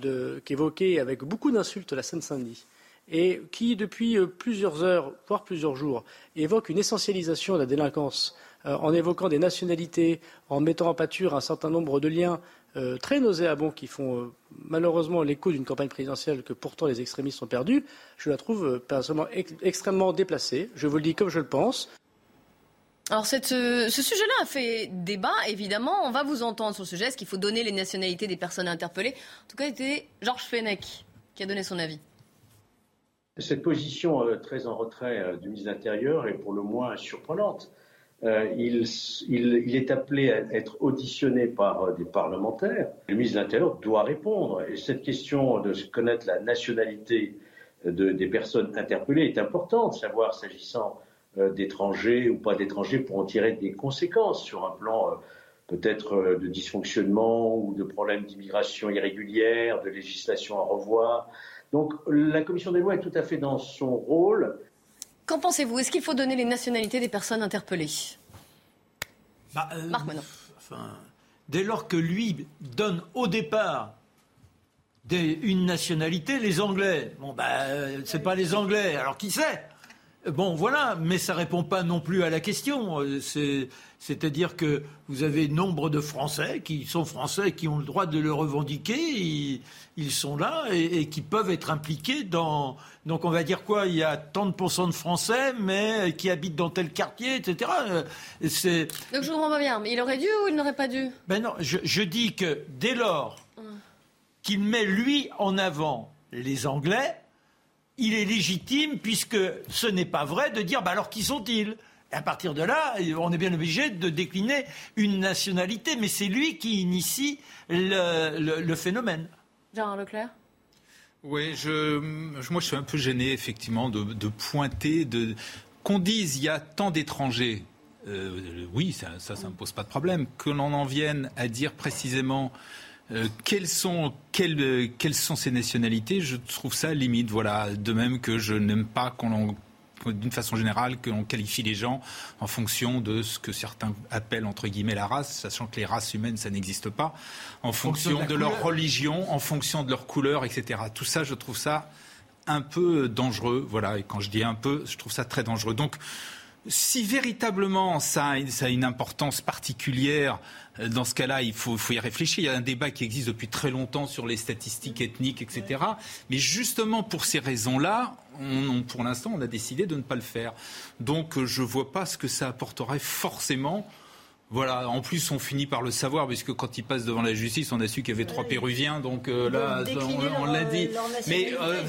qui évoquait avec beaucoup d'insultes la Seine-Saint-Denis et qui, depuis euh, plusieurs heures, voire plusieurs jours, évoque une essentialisation de la délinquance euh, en évoquant des nationalités, en mettant en pâture un certain nombre de liens euh, très nauséabonds qui font malheureusement l'écho d'une campagne présidentielle que pourtant les extrémistes ont perdue, je la trouve personnellement extrêmement déplacée. Je vous le dis comme je le pense. Alors ce, ce sujet-là a fait débat, évidemment. On va vous entendre sur ce sujet. Est-ce qu'il faut donner les nationalités des personnes interpellées? En tout cas, c'était Georges Fenech qui a donné son avis. Cette position euh, très en retrait euh, du ministre de l'Intérieur est pour le moins surprenante. Euh, il, est appelé à être auditionné par des parlementaires. Le ministre de l'Intérieur doit répondre. Et cette question de connaître la nationalité de, des personnes interpellées est importante, savoir s'agissant d'étrangers ou pas d'étrangers pour en tirer des conséquences sur un plan peut-être de dysfonctionnement ou de problèmes d'immigration irrégulière, de législation à revoir. Donc la commission des lois est tout à fait dans son rôle. Qu'en pensez-vous? Est-ce qu'il faut donner les nationalités des personnes interpellées? Bah, euh, Marc Dès lors que lui donne au départ une nationalité, les Anglais. Bon, bah, euh, c'est pas les Anglais. Alors qui sait? Bon, voilà, mais ça répond pas non plus à la question. Euh, c'est-à-dire que vous avez nombre de Français qui sont Français, qui ont le droit de le revendiquer, ils, sont là et, qui peuvent être impliqués dans. Donc on va dire quoi Il y a tant de Français, mais qui habitent dans tel quartier, etc. Euh, c'est. Donc je ne comprends pas bien. Mais il aurait dû ou il n'aurait pas dû? Ben non, je, dis que dès lors hum. qu'il met lui en avant les Anglais il est légitime, puisque ce n'est pas vrai, de dire bah alors qui sont-ils? À partir de là, on est bien obligé de décliner une nationalité, mais c'est lui qui initie le, phénomène. Jean Leclerc? Oui, je, moi je suis un peu gêné effectivement de, pointer, de, qu'on dise il y a tant d'étrangers. Euh, oui, ça, ça, ça ne pose pas de problème. Que l'on en vienne à dire précisément euh, quelles, sont, quelles, quelles sont ces nationalités? Je trouve ça limite. Voilà. De même que je n'aime pas qu'on d'une façon générale, qu'on qualifie les gens en fonction de ce que certains appellent entre guillemets la race, sachant que les races humaines, ça n'existe pas, en fonction, de, leur religion, en fonction de leur couleur, etc. Tout ça, je trouve ça un peu dangereux. Voilà. Et quand je dis un peu, je trouve ça très dangereux. Donc, si véritablement ça a, une importance particulière, euh, dans ce cas-là, il faut, y réfléchir. Il y a un débat qui existe depuis très longtemps sur les statistiques ethniques, etc. Mais justement pour ces raisons-là, pour l'instant, on a décidé de ne pas le faire. Donc je ne vois pas ce que ça apporterait forcément voilà, en plus on finit par le savoir, puisque quand il passe devant la justice, on a su qu'il y avait trois Péruviens, donc euh, là, on, l'a dit. Mais euh,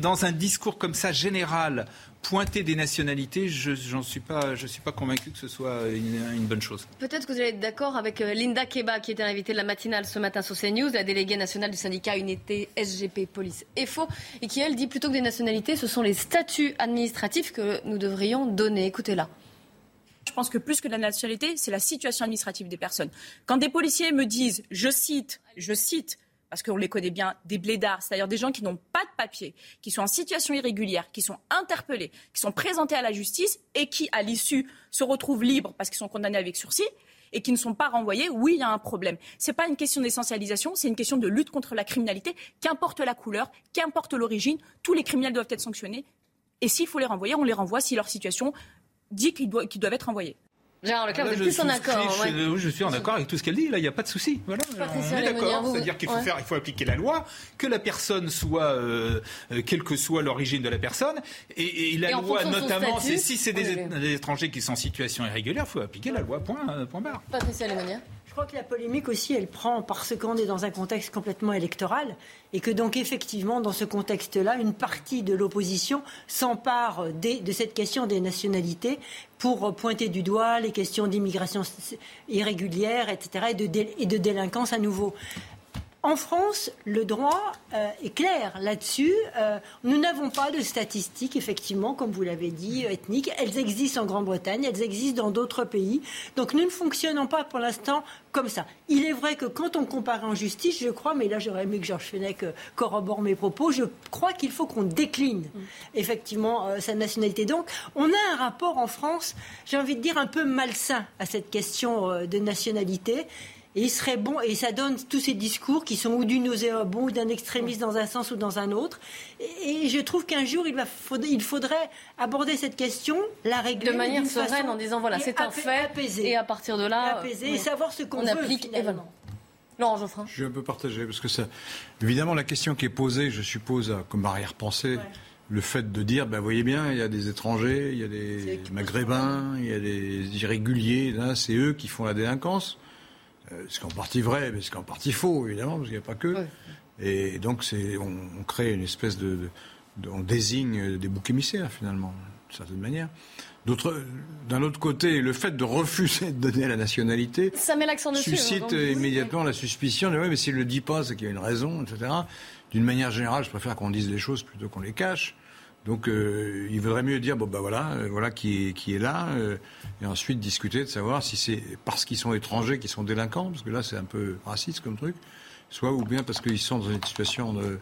dans un discours comme ça, général, pointer des nationalités, je ne suis, pas, je suis pas convaincu que ce soit une, bonne chose. Peut-être que vous allez être d'accord avec euh, Linda Keba, qui était invitée de la matinale ce matin sur CNews, la déléguée nationale du syndicat Unité SGP Police EFO, et qui, elle, dit plutôt que des nationalités, ce sont les statuts administratifs que nous devrions donner. Écoutez-la. Je pense que plus que la nationalité, c'est la situation administrative des personnes. Quand des policiers me disent, je cite, je cite, parce qu'on les connaît bien, des blédards, c'est-à-dire des gens qui n'ont pas de papier, qui sont en situation irrégulière, qui sont interpellés, qui sont présentés à la justice et qui, à l'issue, se retrouvent libres parce qu'ils sont condamnés avec sursis et qui ne sont pas renvoyés, oui, il y a un problème. Ce n'est pas une question d'essentialisation, c'est une question de lutte contre la criminalité. Qu'importe la couleur, qu'importe l'origine, tous les criminels doivent être sanctionnés. Et s'il faut les renvoyer, on les renvoie si leur situation dit qu'ils doivent être envoyés. Gérard Leclerc, vous êtes plus en accord. Je suis en accord avec tout ce qu'elle dit. Là, il n'y a pas de souci. Voilà, on est d'accord. C'est-à-dire qu'il faut faire, il faut appliquer la loi, que la personne soit, euh, euh, quelle que soit l'origine de la personne, et, la loi, notamment, si c'est des, étrangers qui sont en situation irrégulière, il faut appliquer la loi. Point, euh, point barre. Patricia je crois que la polémique aussi, elle prend parce qu'on est dans un contexte complètement électoral et que donc effectivement, dans ce contexte-là, une partie de l'opposition s'empare de cette question des nationalités pour pointer du doigt les questions d'immigration irrégulière, etc., et de, et de délinquance à nouveau. En France, le droit euh, est clair là-dessus. Euh, nous n'avons pas de statistiques, effectivement, comme vous l'avez dit, ethniques. Elles existent en Grande-Bretagne, elles existent dans d'autres pays. Donc nous ne fonctionnons pas pour l'instant comme ça. Il est vrai que quand on compare en justice, je crois, mais là j'aurais aimé que Georges Fenech euh, corrobore mes propos, je crois qu'il faut qu'on décline mm. effectivement sa nationalité. Donc on a un rapport en France, j'ai envie de dire, un peu malsain à cette question de nationalité Et il serait bon, et ça donne tous ces discours qui sont ou du nauséabond ou d'un extrémiste dans un sens ou dans un autre. Et, je trouve qu'un jour, il, va, il faudrait aborder cette question, la régler. De manière sereine, en disant voilà, c'est un fait. Et à partir de là. Apaiser, et savoir ce qu'on applique. Finalement. Laurent Geoffrin. Je suis un peu partagé, parce que ça. Évidemment, la question qui est posée, je suppose, comme arrière-pensée. le fait de dire, ben voyez bien, il y a des étrangers, il y a des maghrébins, il y a des irréguliers, c'est eux qui font la délinquance. Euh, ce qui est en partie vrai, mais ce qui est en partie faux, évidemment, parce qu'il n'y a pas que. Et donc, c'est, on, crée une espèce de, On désigne des boucs émissaires, finalement, d'une certaine manière. d'un autre côté, le fait de refuser de donner la nationalité ça met l'accent dessus, suscite immédiatement la suspicion de oui, mais s'il ne le dit pas, c'est qu'il y a une raison, etc. D'une manière générale, je préfère qu'on dise les choses plutôt qu'on les cache. Donc, euh, il vaudrait mieux dire bon ben voilà, euh, voilà qui est, qui est là, euh, et ensuite discuter de savoir si c'est parce qu'ils sont étrangers qu'ils sont délinquants, parce que là c'est un peu raciste comme truc, soit ou bien parce qu'ils sont dans une situation de,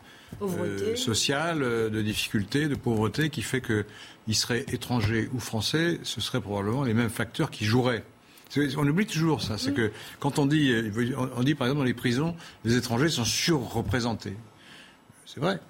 sociale, de difficulté, de pauvreté, qui fait qu'ils seraient étrangers ou français, ce seraient probablement les mêmes facteurs qui joueraient. On oublie toujours ça, c'est que quand on dit, on dit par exemple dans les prisons, les étrangers sont surreprésentés. C'est vrai.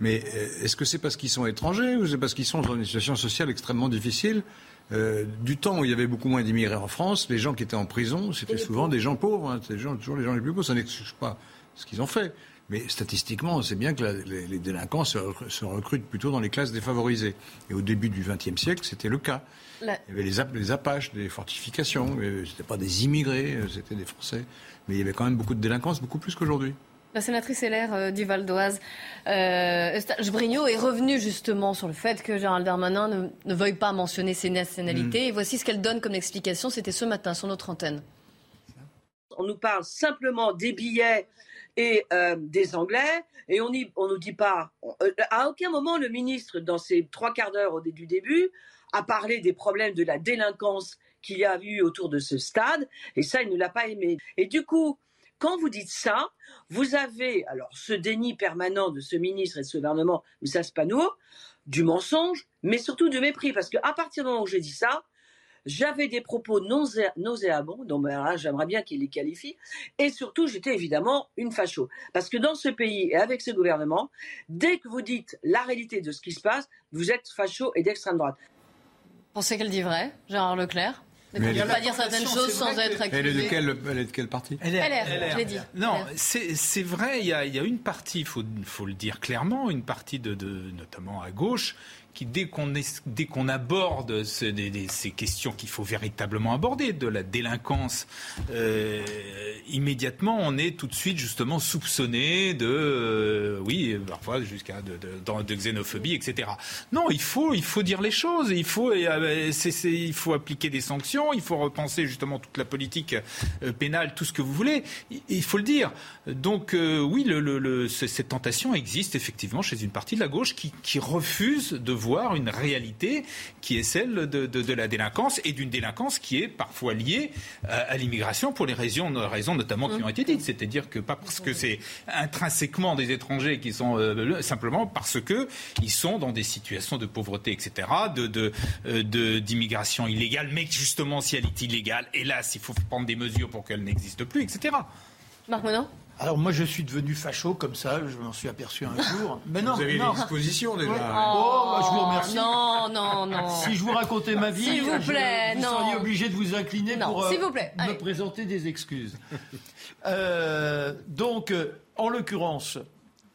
Mais euh, est-ce que c'est parce qu'ils sont étrangers ou c'est parce qu'ils sont dans une situation sociale extrêmement difficile? Euh, du temps où il y avait beaucoup moins d'immigrés en France, les gens qui étaient en prison, c'était souvent des gens pauvres, hein, toujours les gens les plus pauvres. Ça n'excuse pas ce qu'ils ont fait. Mais statistiquement, on sait bien que les, délinquants se, recrutent plutôt dans les classes défavorisées. Et au début du XXe siècle, c'était le cas. Il y avait les, les Apaches, des fortifications. Ce n'étaient pas des immigrés, euh, c'était des Français. Mais il y avait quand même beaucoup de délinquance, beaucoup plus qu'aujourd'hui. La sénatrice LR euh, du Val d'Oise, euh, Brignot, est revenue justement sur le fait que Gérald Darmanin ne, veuille pas mentionner ses nationalités. Mm. Et voici ce qu'elle donne comme explication. C'était ce matin sur notre antenne. On nous parle simplement des billets et euh, des Anglais, et on ne on nous dit pas. Euh, à aucun moment le ministre, dans ses trois quarts d'heure au du début, a parlé des problèmes de la délinquance qu'il y a eu autour de ce stade, et ça, il ne l'a pas aimé. Et du coup, quand vous dites ça, vous avez alors ce déni permanent de ce ministre et de ce gouvernement, Moussa Spano, du mensonge, mais surtout du mépris, parce qu'à partir du moment où j'ai dit ça, j'avais des propos nauséabonds, donc ben j'aimerais bien qu'il les qualifie, et surtout, j'étais évidemment une facho. Parce que dans ce pays et avec ce gouvernement, dès que vous dites la réalité de ce qui se passe, vous êtes facho et d'extrême droite. Pensez qu'elle dit vrai, Gérard Leclerc? Mais elle ne peut pas dire certaines choses sans être accusée. Elle est de quel, elle est de quel parti LR, je l'ai dit. Non, c'est vrai, il y, a, il y, a, une partie, il faut, faut, le dire clairement, une partie de, de notamment à gauche, dès qu'on aborde ces questions qu'il faut véritablement aborder, de la délinquance, euh, immédiatement, on est tout de suite justement soupçonné de, euh, oui, parfois jusqu'à de, xénophobie, etc. Non, il faut, il faut dire les choses, il faut, euh, il faut appliquer des sanctions, il faut repenser justement toute la politique pénale, tout ce que vous voulez, il, faut le dire. Donc oui, cette tentation existe effectivement chez une partie de la gauche qui, qui refuse de voir une réalité qui est celle de, la délinquance et d'une délinquance qui est parfois liée à, l'immigration pour les raisons, raisons notamment qui ont été dites. C'est-à-dire que pas parce que c'est intrinsèquement des étrangers qui sont euh, simplement parce que ils sont dans des situations de pauvreté, etc., de, euh, d'immigration illégale, mais justement si elle est illégale, hélas, il faut prendre des mesures pour qu'elle n'existe plus, etc. Marc Menon alors moi je suis devenu facho comme ça, je m'en suis aperçu un jour. Mais non, vous avez une exposition déjà. Oh, bah, je vous remercie. Non, non, non. Si je vous racontais ma vie, vous, plaît, vous seriez obligé de vous incliner pour euh, vous plaît. me présenter des excuses. Euh, donc, euh, en l'occurrence,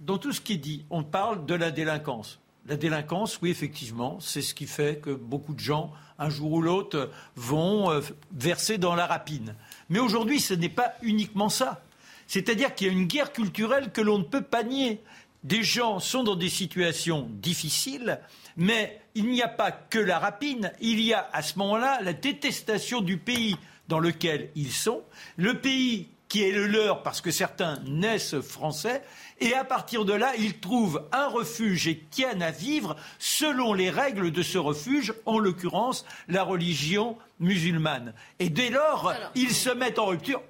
dans tout ce qui est dit, on parle de la délinquance. La délinquance, oui, effectivement, c'est ce qui fait que beaucoup de gens, un jour ou l'autre, vont verser dans la rapine. Mais aujourd'hui, ce n'est pas uniquement ça. C'est-à-dire qu'il y a une guerre culturelle que l'on ne peut pas nier. Des gens sont dans des situations difficiles, mais il n'y a pas que la rapine, il y a à ce moment-là la détestation du pays dans lequel ils sont, le pays qui est le leur parce que certains naissent français, et à partir de là, ils trouvent un refuge et tiennent à vivre selon les règles de ce refuge, en l'occurrence la religion musulmane. Et dès lors, ils se mettent en rupture.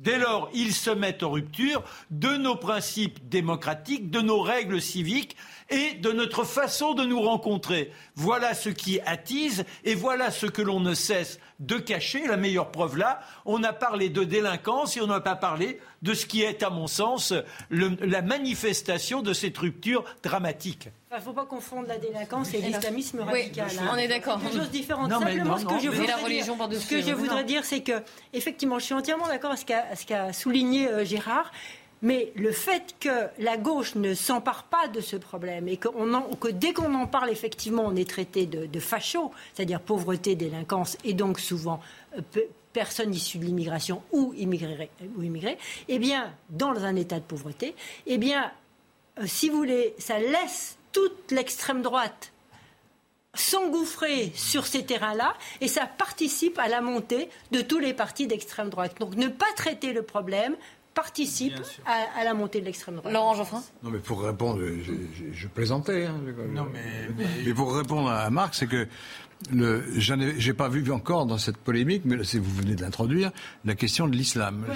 Dès lors, ils se mettent en rupture de nos principes démocratiques, de nos règles civiques et de notre façon de nous rencontrer. Voilà ce qui attise et voilà ce que l'on ne cesse de cacher. La meilleure preuve là, on a parlé de délinquance et on n'a pas parlé de ce qui est, à mon sens, la manifestation de cette rupture dramatique. Il ne faut pas confondre la délinquance et l'islamisme radical. Oui, on est d'accord. C'est deux choses différentes. Simplement, ce que je voudrais dire, ce que je voudrais dire, c'est que, effectivement, je suis entièrement d'accord avec ce qu'a souligné euh, Gérard. Mais le fait que la gauche ne s'empare pas de ce problème et que dès qu'on en parle, effectivement, on est traité de, de c'est-à-dire pauvreté, délinquance et donc souvent euh, personnes de l'immigration ou immigrés, ou immigrés, eh bien, dans un état de pauvreté, eh bien, euh, si vous voulez, ça laisse toute l'extrême droite s'engouffrer sur ces terrains-là et ça participe à la montée de tous les partis d'extrême droite. Donc ne pas traiter le problème, participe à, la montée de l'extrême droite. Laurent Geoffrin Non, mais pour répondre, je, plaisantais. Hein, non, mais... mais... pour répondre à Marc, c'est que j'ai pas vu encore dans cette polémique, mais si vous venez de l'introduire, la question de l'islam.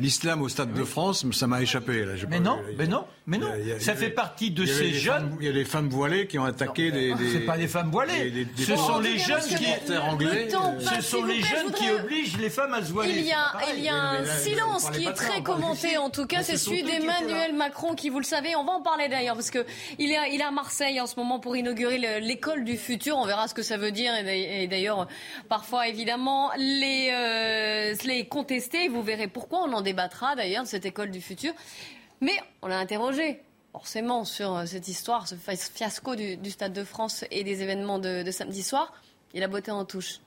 L'islam au Stade de France, ça m'a échappé. Là, mais, non, mais non, mais non, Ça fait partie de ces jeunes. Il y a des femmes voilées qui ont attaqué des. des c'est pas des femmes voilées. ce sont les jeunes qui. Anglais, ce sont les jeunes qui obligent les femmes à se voiler. Il y a, il y a un silence qui est très commenté. En tout cas, c'est celui d'Emmanuel Macron, qui, vous le savez, on va en parler d'ailleurs, parce que il est, il est à Marseille en ce moment pour inaugurer l'école du futur verra ce que ça veut dire. Et d'ailleurs, parfois, évidemment, les, euh, les contester. Vous verrez pourquoi. On en débattra d'ailleurs de cette école du futur. Mais on l'a interrogé forcément sur euh, cette histoire, ce fiasco du, Stade de France et des événements de, samedi soir. Il a botté en touche.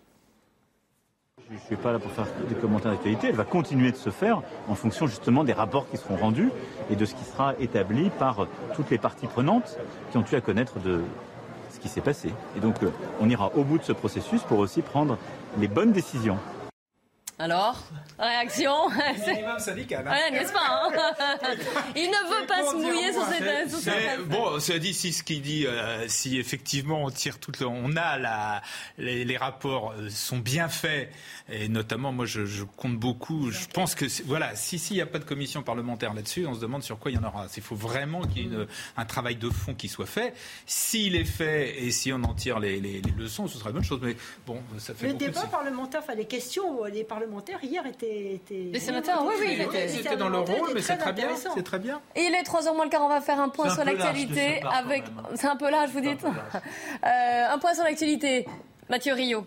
Je ne suis pas là pour faire des commentaires d'actualité. Elle va continuer de se faire en fonction justement des rapports qui seront rendus et de ce qui sera établi par toutes les parties prenantes qui ont eu à connaître de, qui s'est passé. Et donc, euh, on ira au bout de ce processus pour aussi prendre les bonnes décisions. Alors, réaction Minimum syndical. Hein. n'est-ce pas hein? Il ne veut pas se mouiller sur cette. Sur bon, ça dit si ce qu'il dit, euh, si effectivement on tire tout, on a la, les, rapports euh, sont bien faits et notamment moi je, je compte beaucoup. Je pense que voilà, si s'il n'y a pas de commission parlementaire là-dessus, on se demande sur quoi il y en aura. Il faut vraiment qu'il y ait un travail de fond qui soit fait. S'il est fait et si on en tire les, les, leçons, ce sera une bonne chose. Mais bon, ça fait. Le débat parlementaire, enfin les questions, les parlementaires hier étaient. les sénateurs, oui, oui. Ils étaient dans leur rôle, mais c'est très bien. C'est très bien. Et il est 3h moins le quart, on va faire un point sur l'actualité. avec. C'est un peu large, vous dites euh, Un point sur l'actualité. Mathieu Rio.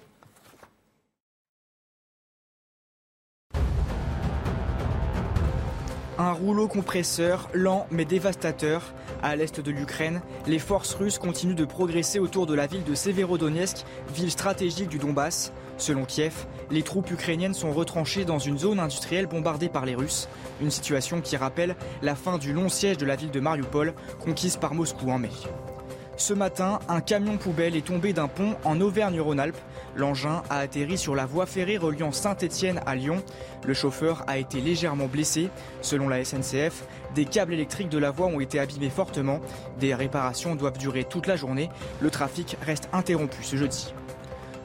Un rouleau compresseur lent mais dévastateur. À l'est de l'Ukraine, les forces russes continuent de progresser autour de la ville de Severodonetsk, ville stratégique du Donbass. Selon Kiev, les troupes ukrainiennes sont retranchées dans une zone industrielle bombardée par les Russes, une situation qui rappelle la fin du long siège de la ville de Mariupol, conquise par Moscou en mai. Ce matin, un camion poubelle est tombé d'un pont en Auvergne-Rhône-Alpes. L'engin a atterri sur la voie ferrée reliant Saint-Étienne à Lyon. Le chauffeur a été légèrement blessé. Selon la SNCF, des câbles électriques de la voie ont été abîmés fortement. Des réparations doivent durer toute la journée. Le trafic reste interrompu ce jeudi.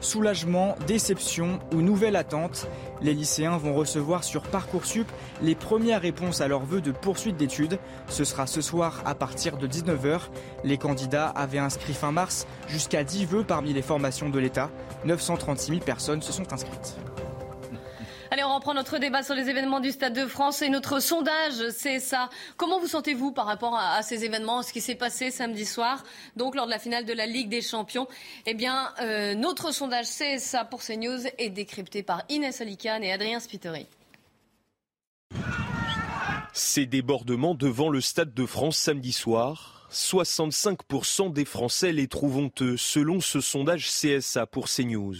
Soulagement, déception ou nouvelle attente, les lycéens vont recevoir sur Parcoursup les premières réponses à leurs vœux de poursuite d'études. Ce sera ce soir à partir de 19h. Les candidats avaient inscrit fin mars jusqu'à 10 vœux parmi les formations de l'État. 936 000 personnes se sont inscrites. Allez, on reprend notre débat sur les événements du Stade de France et notre sondage, c'est ça. Comment vous sentez-vous par rapport à, ces événements, ce qui s'est passé samedi soir, donc lors de la finale de la Ligue des Champions? Eh bien, euh, notre sondage, c'est ça pour CNews, est décrypté par Inès Alicane et Adrien Spiteri. Ces débordements devant le Stade de France samedi soir, 65% des Français les trouvent honteux, selon ce sondage CSA pour CNews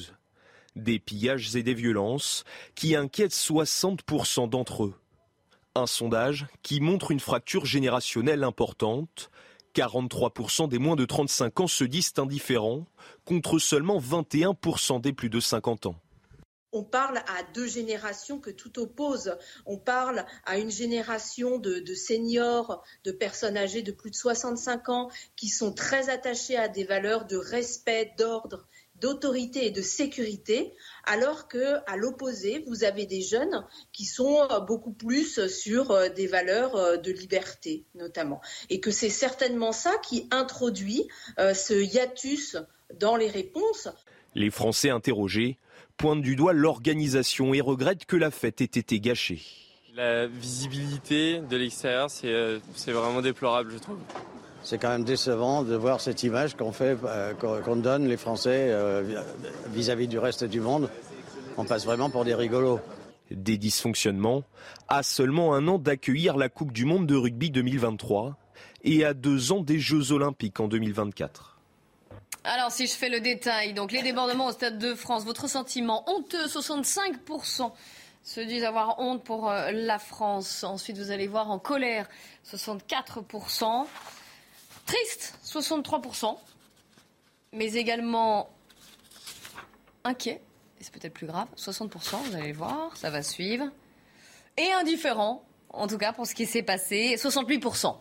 des pillages et des violences qui inquiètent 60% d'entre eux. Un sondage qui montre une fracture générationnelle importante. 43% des moins de 35 ans se disent indifférents, contre seulement 21% des plus de 50 ans on parle à deux générations que tout oppose. On parle à une génération de, seniors, de personnes âgées de plus de 65 ans qui sont très attachées à des valeurs de respect, d'ordre, d'autorité et de sécurité, alors que à l'opposé, vous avez des jeunes qui sont beaucoup plus sur des valeurs de liberté, notamment, et que c'est certainement ça qui introduit ce hiatus dans les réponses. Les Français interrogés pointent du doigt l'organisation et regrettent que la fête ait été gâchée. La visibilité de l'extérieur, c'est vraiment déplorable, je trouve c'est quand même décevant de voir cette image qu'on fait, euh, qu'on donne les Français euh, vis-à-vis du reste du monde. On passe vraiment pour des rigolos. Des dysfonctionnements à seulement un an d'accueillir la Coupe du Monde de rugby 2023 et à deux ans des Jeux Olympiques en 2024. Alors, si je fais le détail, donc les débordements au Stade de France, votre sentiment honteux, 65% se disent avoir honte pour euh, la France. Ensuite, vous allez voir en colère, 64%. Triste, 63%, mais également inquiet, et c'est peut-être plus grave, 60%, vous allez voir, ça va suivre. Et indifférent, en tout cas pour ce qui s'est passé, 68%.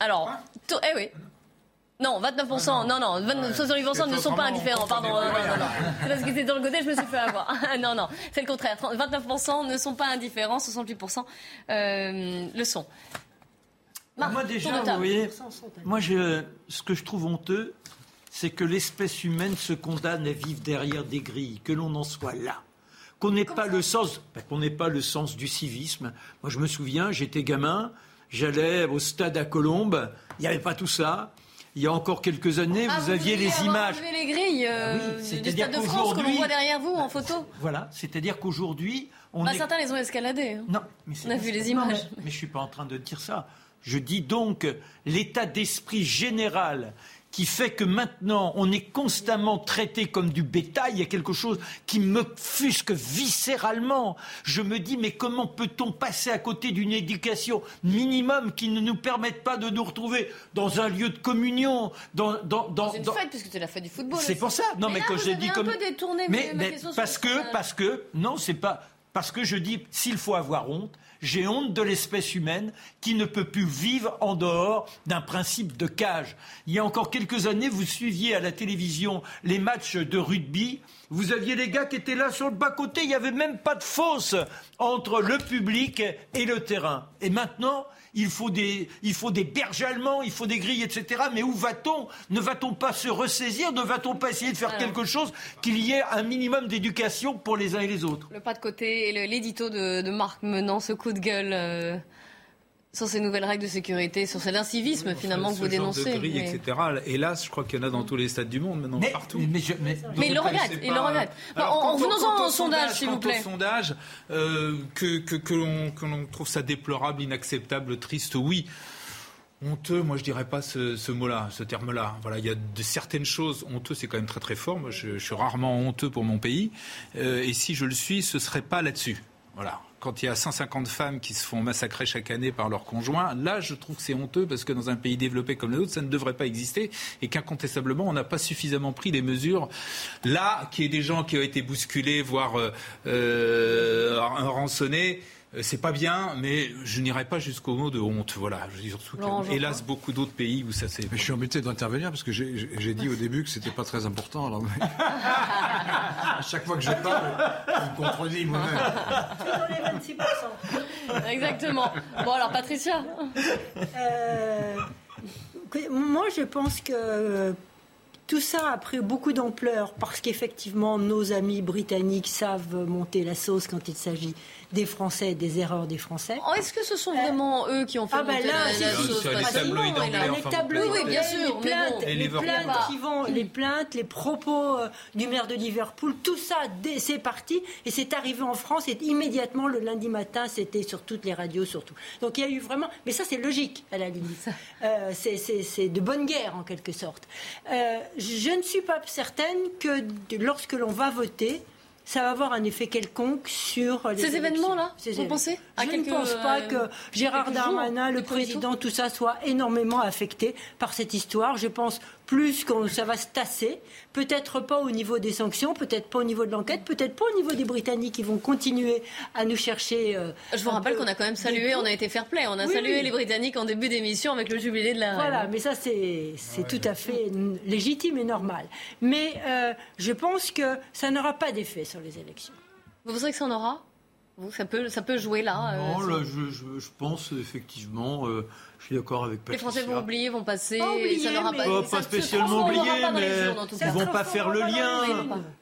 Alors, eh oui. Non, 29%, ah non, non, 68% ne sont pas indifférents, pardon. Non, non, non. Parce que c'est dans le côté, je me suis fait avoir. non, non, c'est le contraire. 29% ne sont pas indifférents, 68% euh, le sont moi déjà, vous voyez, moi je, ce que je trouve honteux, c'est que l'espèce humaine se condamne à vivre derrière des grilles, que l'on en soit là. Qu'on n'ait pas le sens, ben, qu'on n'ait pas le sens du civisme. Moi, je me souviens, j'étais gamin, j'allais au stade à Colombes, il n'y avait pas tout ça. Il y a encore quelques années, ah, vous, aviez les images. Vous les grilles euh, ah du Stade de France que l'on voit derrière vous en photo. Voilà, c'est-à-dire qu'aujourd'hui, on. Bah, Certains les ont escaladés. Hein. Non, mais on a vu les images. mais, mais je suis pas en train de dire ça. Je dis donc l'état d'esprit général qui fait que maintenant on est constamment traité comme du bétail, il y a quelque chose qui me fusque viscéralement. Je me dis mais comment peut-on passer à côté d'une éducation minimum qui ne nous permette pas de nous retrouver dans un lieu de communion, dans dans dans, une fête puisque c'est la fête du football. C'est pour ça. Non mais, quand j'ai dit comme mais, mais parce que parce que non c'est pas parce que je dis s'il faut avoir honte j'ai honte de l'espèce humaine qui ne peut plus vivre en dehors d'un principe de cage. Il y a encore quelques années, vous suiviez à la télévision les matchs de rugby. Vous aviez les gars qui étaient là sur le bas-côté. Il n'y avait même pas de fosse entre le public et le terrain. Et maintenant, il faut des, il faut des berges allemands, il faut des grilles, etc. Mais où va-t-on? Ne va-t-on pas se ressaisir? Ne va-t-on pas essayer de faire quelque chose qu'il y ait un minimum d'éducation pour les uns et les autres? Le pas de côté et l'édito de, Marc menant ce coup de gueule. Euh, sur ces nouvelles règles de sécurité, sur cet incivisme finalement que vous dénoncez. De grille, etc. Hélas, je crois qu'il y en a dans tous les stades du monde maintenant, partout. Mais, mais, il le regrette, il le regrette. en, venons-en au sondage, s'il vous plaît. Au sondage, euh, que, que, que l'on trouve ça déplorable, inacceptable, triste, oui. Honteux, moi je dirais pas ce, ce mot-là, ce terme-là. Voilà, il y a de certaines choses. Honteux, c'est quand même très très fort. Moi, je, je suis rarement honteux pour mon pays. Euh, et si je le suis, ce serait pas là-dessus. Voilà quand il y a 150 femmes qui se font massacrer chaque année par leurs conjoints, là, je trouve que c'est honteux parce que dans un pays développé comme le nôtre, ça ne devrait pas exister et qu'incontestablement, on n'a pas suffisamment pris les mesures. Là, qu'il y ait des gens qui ont été bousculés, voire euh, euh rançonnés, c'est pas bien, mais je n'irai pas jusqu'au mot de honte. Voilà, je dis surtout hélas, beaucoup d'autres pays où ça s'est. Mais je suis embêté d'intervenir parce que j'ai dit au début que c'était pas très important. Alors... à chaque fois que je parle, vous me contredis moi-même. les 26%. Exactement. Bon, alors, Patricia euh, Moi, je pense que tout ça a pris beaucoup d'ampleur parce qu'effectivement, nos amis britanniques savent monter la sauce quand il s'agit des Français, des erreurs des Français. Oh, est-ce que ce sont vraiment eux qui ont fait ah ben là, la, sauce Les tabloïds Les tabloïds, oui, bien sûr. Les plaintes, les, plaintes qui vont, les plaintes, les propos euh, du maire de Liverpool, tout ça, c'est parti et c'est arrivé en France et immédiatement le lundi matin, c'était sur toutes les radios, surtout. Donc il y a eu vraiment, mais ça c'est logique à la limite. Euh, c'est de bonne guerre en quelque sorte. Euh, je ne suis pas certaine que lorsque l'on va voter, ça va avoir un effet quelconque sur les ces événements-là. Vous pensez Je ne pense pas que Gérard Darmanin, le président, tout ça soit énormément affecté par cette histoire. Je pense plus quand ça va se tasser. Peut-être pas au niveau des sanctions, peut-être pas au niveau de l'enquête, peut-être pas au niveau des Britanniques qui vont continuer à nous chercher. Euh, Je vous rappelle qu'on a quand même salué, on a été fair play, on a salué les Britanniques en début d'émission avec le jubilé de la Voilà, mais ça c'est tout à fait légitime et normal. Mais euh, je pense que ça n'aura pas d'effet sur les élections. Vous pensez que ça en aura? Ça peut, ça peut jouer là Non, là, je, je, pense effectivement, euh, je suis d'accord avec Patricia. Les Français vont oublier, vont passer, ça n'aura pas, pas spécialement oublier, mais ils vont pas faire le lien.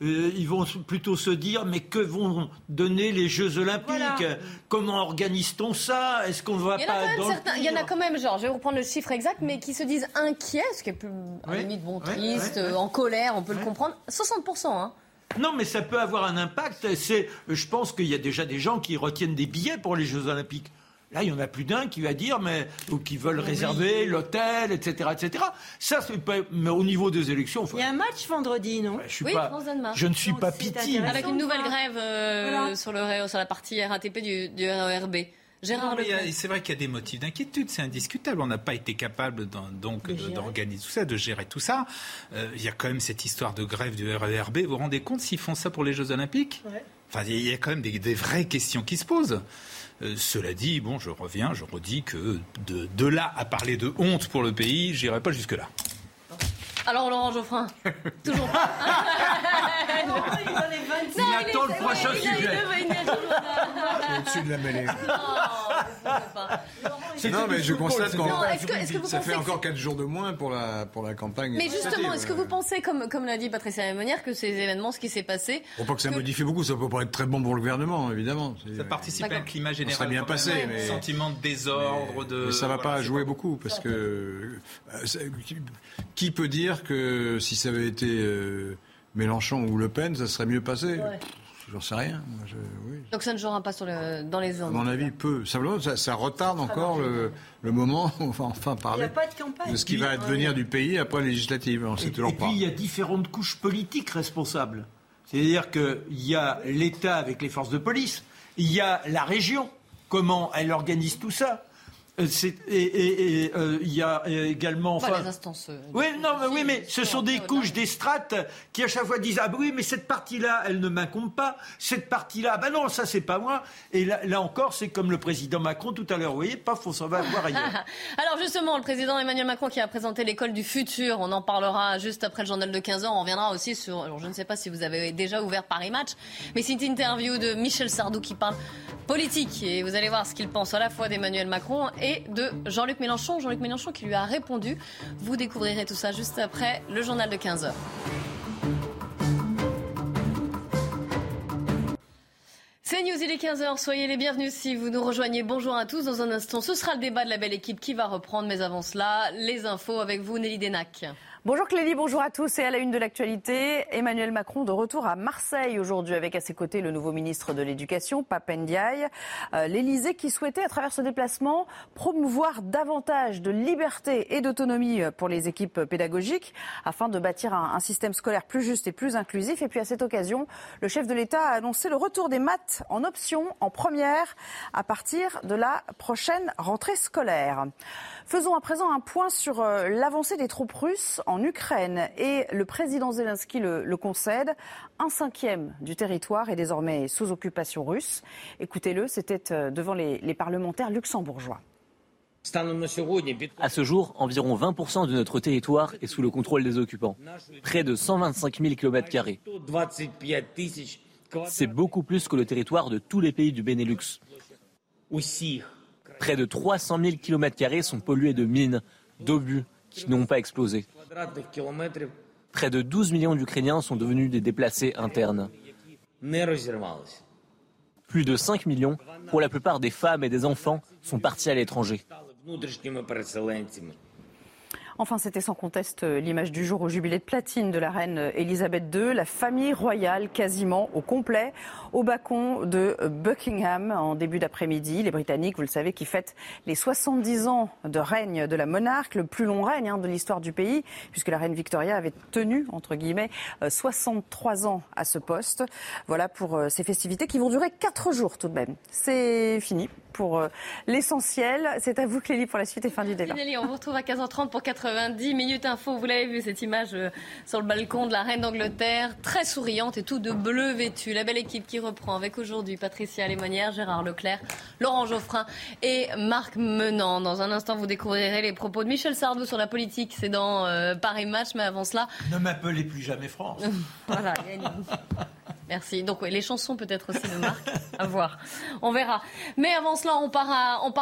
Euh, ils vont plutôt se dire, mais que vont donner les Jeux Olympiques? Comment organise-t-on ça? Est-ce qu'on ne va pas dans Il y en a quand même, genre, je vais reprendre le chiffre exact, mais qui se disent inquiets, ce qui est plus, à la limite, bon, triste, en colère, on peut le comprendre. 60%, hein non, mais ça peut avoir un impact. C'est, je pense qu'il y a déjà des gens qui retiennent des billets pour les Jeux Olympiques. Là, il y en a plus d'un qui va dire, mais ou qui veulent réserver l'hôtel, etc., etc. Ça, c'est pas. Mais au niveau des élections, il y a un match vendredi, non? Je, oui, pas, je ne suis pas pitié. Avec une nouvelle grève euh, sur, le, sur la partie RATP du, du RERB. C'est vrai qu'il y a des motifs d'inquiétude, c'est indiscutable. On n'a pas été capable donc d'organiser tout ça, de gérer tout ça. Euh, il y a quand même cette histoire de grève du RERB. Vous vous rendez compte s'ils font ça pour les Jeux Olympiques? Enfin, il y a quand même des, vraies questions qui se posent. Euh, cela dit, bon, je reviens, je redis que de, de là à parler de honte pour le pays, j'irai pas jusque là. Alors Laurent Geoffrin, toujours pas. non, il, attend le prochain sujet. Il au-dessus de la mêlée. Non, mais je constate que ça fait encore 4 jours de moins pour la, pour la campagne. Mais justement, est-ce que vous pensez, comme, comme l'a dit Patricia Lémonière, que ces événements, ce qui s'est passé... Pour pas que ça modifie beaucoup, ça peut pas être très bon pour le gouvernement, évidemment. Ça participe à un climat général. Ça bien passé, mais... Sentiment de désordre, de... Mais ça va pas jouer beaucoup, parce que... Euh, qui peut dire que si ça avait été euh, Mélenchon ou Le Pen, ça serait mieux passé? J'en sais rien. Donc ça ne jouera pas sur le, dans les zones À mon avis, peu. Simplement, ça, retarde encore le, moment où on va enfin parler de, ce qui va advenir du pays après les législatives. On sait toujours et puis, il y a différentes couches politiques responsables. C'est-à-dire qu'il y a l'État avec les forces de police, il y a la région, comment elle organise tout ça? Euh, et euh, il y a également. Enfin, les instances. Euh, oui, non, mais oui, mais ce sont des couches, des strates qui à chaque fois disent ah oui, mais cette partie-là, elle ne m'incombe pas. Cette partie-là, bah non, ça c'est pas moi. Et là, encore, c'est comme le président Macron tout à l'heure. Vous voyez, paf, on s'en va voir ailleurs. Alors justement, le président Emmanuel Macron qui a présenté l'école du futur, on en parlera juste après le journal de 15 h On reviendra aussi sur. Alors je ne sais pas si vous avez déjà ouvert Paris Match, mais c'est une interview de Michel Sardou qui parle politique et vous allez voir ce qu'il pense à la fois d'Emmanuel Macron et de Jean-Luc Mélenchon. Jean-Luc Mélenchon qui lui a répondu. Vous découvrirez tout ça juste après le journal de 15h. C'est News, il est 15h, soyez les bienvenus si vous nous rejoignez. Bonjour à tous, dans un instant ce sera le débat de la belle équipe qui va reprendre, mais avant cela, les infos avec vous Nelly Denac. Bonjour Clélie, bonjour à tous. Et à la une de l'actualité, Emmanuel Macron de retour à Marseille aujourd'hui avec à ses côtés le nouveau ministre de l'Éducation, Papendiaï. Euh, L'Élysée qui souhaitait à travers ce déplacement promouvoir davantage de liberté et d'autonomie pour les équipes pédagogiques afin de bâtir un, un, système scolaire plus juste et plus inclusif. Et puis à cette occasion, le chef de l'État a annoncé le retour des maths en option en première à partir de la prochaine rentrée scolaire. Faisons à présent un point sur euh, l'avancée des troupes russes en Ukraine. Et le président Zelensky le, concède. Un cinquième du territoire est désormais sous occupation russe. Écoutez-le, c'était euh, devant les, parlementaires luxembourgeois. À ce jour, environ 20% de notre territoire est sous le contrôle des occupants. Près de 125 000 km. C'est beaucoup plus que le territoire de tous les pays du Benelux. Près de 300 000 km sont pollués de mines, d'obus qui n'ont pas explosé. Près de 12 millions d'Ukrainiens sont devenus des déplacés internes. Plus de 5 millions, pour la plupart des femmes et des enfants, sont partis à l'étranger. Enfin, c'était sans conteste euh, l'image du jour au jubilé de platine de la reine euh, Elisabeth II, la famille royale quasiment au complet au balcon de euh, Buckingham en début d'après-midi. Les Britanniques, vous le savez, qui fêtent les 70 ans de règne de la monarque, le plus long règne hein, de l'histoire du pays, puisque la reine Victoria avait tenu, entre guillemets, 63 ans à ce poste. Voilà pour ces festivités qui vont durer 4 jours tout de même. C'est fini pour l'essentiel. C'est à vous, Clélie, pour la suite et fin du débat. on vous retrouve à 15h30 pour 4 90 minutes info. Vous l'avez vu, cette image euh, sur le balcon de la reine d'Angleterre, très souriante et tout de bleu vêtu. La belle équipe qui reprend avec aujourd'hui Patricia Lémonière, Gérard Leclerc, Laurent Geoffrin et Marc Menant. Dans un instant, vous découvrirez les propos de Michel Sardou sur la politique. C'est dans euh, Paris Match, mais avant cela... Ne m'appelez plus jamais France. voilà, Merci. Donc les chansons peut-être aussi de Marc, à voir. On verra. Mais avant cela, on part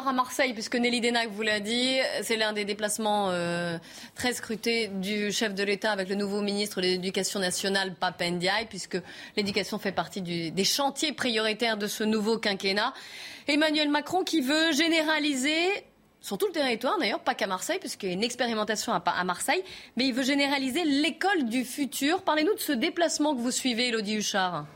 à, Marseille, puisque Nelly Denac vous l'a dit, c'est l'un des déplacements euh, très scrutés du chef de l'État avec le nouveau ministre de l'Éducation nationale, Papendiaï, puisque l'éducation fait partie des chantiers prioritaires de ce nouveau quinquennat. Emmanuel Macron qui veut généraliser sur tout le territoire d'ailleurs, pas qu'à Marseille, puisqu'il y a une expérimentation à, Marseille, mais il veut généraliser l'école du futur. Parlez-nous de ce déplacement que vous suivez, Elodie Huchard.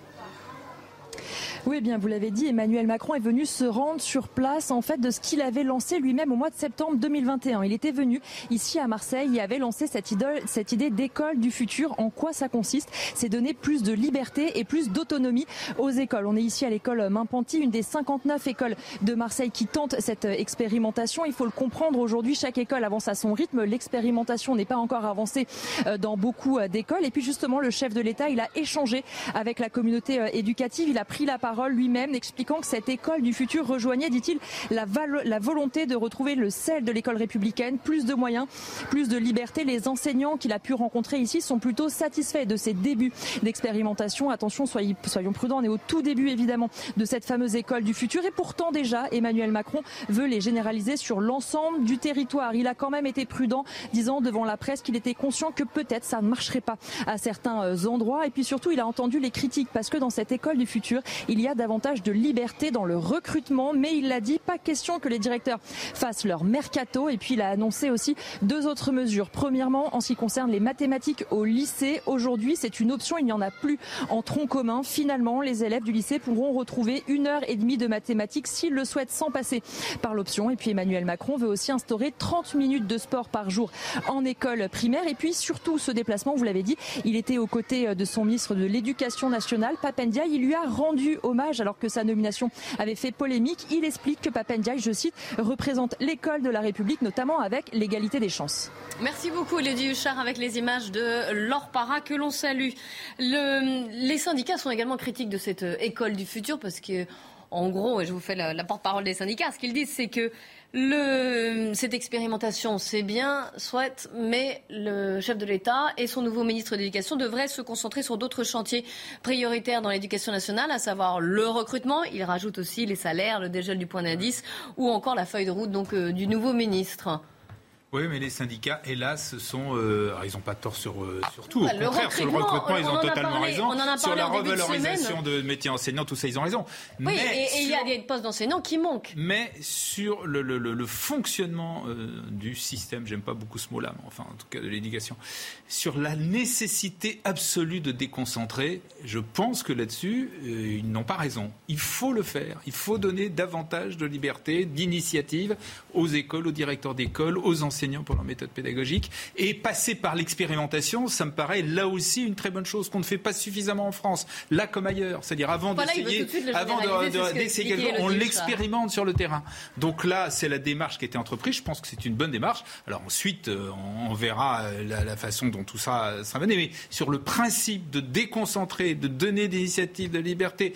Oui, eh bien, vous l'avez dit, Emmanuel Macron est venu se rendre sur place, en fait, de ce qu'il avait lancé lui-même au mois de septembre 2021. Il était venu ici à Marseille et avait lancé cette, idole, cette idée d'école du futur. En quoi ça consiste? C'est donner plus de liberté et plus d'autonomie aux écoles. On est ici à l'école Mimpanti, une des 59 écoles de Marseille qui tentent cette expérimentation. Il faut le comprendre aujourd'hui, chaque école avance à son rythme. L'expérimentation n'est pas encore avancée euh, dans beaucoup euh, d'écoles. Et puis justement, le chef de l'État, il a échangé avec la communauté euh, éducative. Il a pris la parole lui-même, expliquant que cette école du futur rejoignait, dit-il, la, volonté de retrouver le sel de l'école républicaine, plus de moyens, plus de liberté. Les enseignants qu'il a pu rencontrer ici sont plutôt satisfaits de ces débuts d'expérimentation. Attention, soyons prudents, on est au tout début évidemment de cette fameuse école du futur et pourtant déjà Emmanuel Macron veut les généraliser sur l'ensemble du territoire. Il a quand même été prudent, disant devant la presse qu'il était conscient que peut-être ça ne marcherait pas à certains endroits et puis surtout il a entendu les critiques parce que dans cette école du futur, il y a davantage de liberté dans le recrutement, mais il l'a dit, pas question que les directeurs fassent leur mercato. Et puis il a annoncé aussi deux autres mesures. Premièrement, en ce qui concerne les mathématiques au lycée, aujourd'hui c'est une option, il n'y en a plus en tronc commun. Finalement, les élèves du lycée pourront retrouver une heure et demie de mathématiques s'ils le souhaitent sans passer par l'option. Et puis Emmanuel Macron veut aussi instaurer 30 minutes de sport par jour en école primaire. Et puis surtout ce déplacement, vous l'avez dit, il était aux côtés de son ministre de l'Éducation nationale, Papendia. Il lui a rendu alors que sa nomination avait fait polémique. Il explique que Papendiaï, je cite, représente l'école de la République, notamment avec l'égalité des chances. Merci beaucoup, Lady Huchard, avec les images de Laure Para que l'on salue. les syndicats sont également critiques de cette euh, école du futur parce que, en gros, et je vous fais la porte-parole des syndicats, ce qu'ils disent, c'est que le, cette expérimentation, c'est bien, soit, mais le chef de l'État et son nouveau ministre de l'Éducation devraient se concentrer sur d'autres chantiers prioritaires dans l'éducation nationale, à savoir le recrutement. Il rajoute aussi les salaires, le dégel du point d'indice ou encore la feuille de route donc, euh, du nouveau ministre. Oui, mais les syndicats, hélas, sont, euh, ils n'ont pas tort sur, euh, sur tout. Au bah, contraire, sur le recrutement, ils ont totalement raison. sur la revalorisation de, métiers enseignants, tout ça, ils ont raison. Oui, et, il y a des postes d'enseignants qui manquent. Mais sur le, le, le, fonctionnement euh, du système, j'aime pas beaucoup ce mot-là, mais enfin, en tout cas de l'éducation, sur la nécessité absolue de déconcentrer, je pense que là-dessus, ils n'ont pas raison. Il faut le faire. Il faut donner davantage de liberté, d'initiative aux écoles, aux directeurs d'école, aux enseignants pour leur méthode pédagogique. Et passer par l'expérimentation, ça me paraît là aussi une très bonne chose qu'on ne fait pas suffisamment en France, là comme ailleurs. C'est-à-dire avant d'essayer, avant d'essayer, on l'expérimente sur le terrain. Donc là, c'est la démarche qui a été entreprise. Je pense que c'est une bonne démarche. Alors ensuite, euh, on verra euh, la, façon dont tout ça sera mené. Mais sur le principe de déconcentrer, de donner des initiatives de liberté,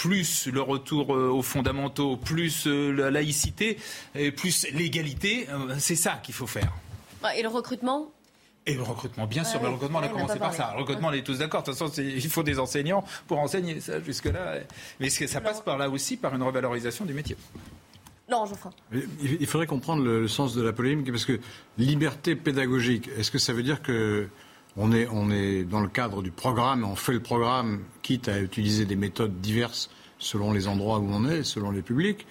plus le retour euh, aux fondamentaux, plus euh, la laïcité, et plus l'égalité, euh, c'est ça qu'il faut faire. Et le recrutement? Et le recrutement, bien sûr, le recrutement, on a commencé par ça. Le recrutement, on est tous d'accord. De toute façon, il faut des enseignants pour enseigner ça jusque-là. Mais ça passe par là aussi, par une revalorisation du métier? Non, je crois. Il faudrait comprendre le sens de la polémique, parce que liberté pédagogique, est-ce que ça veut dire que on est, on est dans le cadre du programme, on fait le programme, quitte à utiliser des méthodes diverses selon les endroits où on est, selon les publics.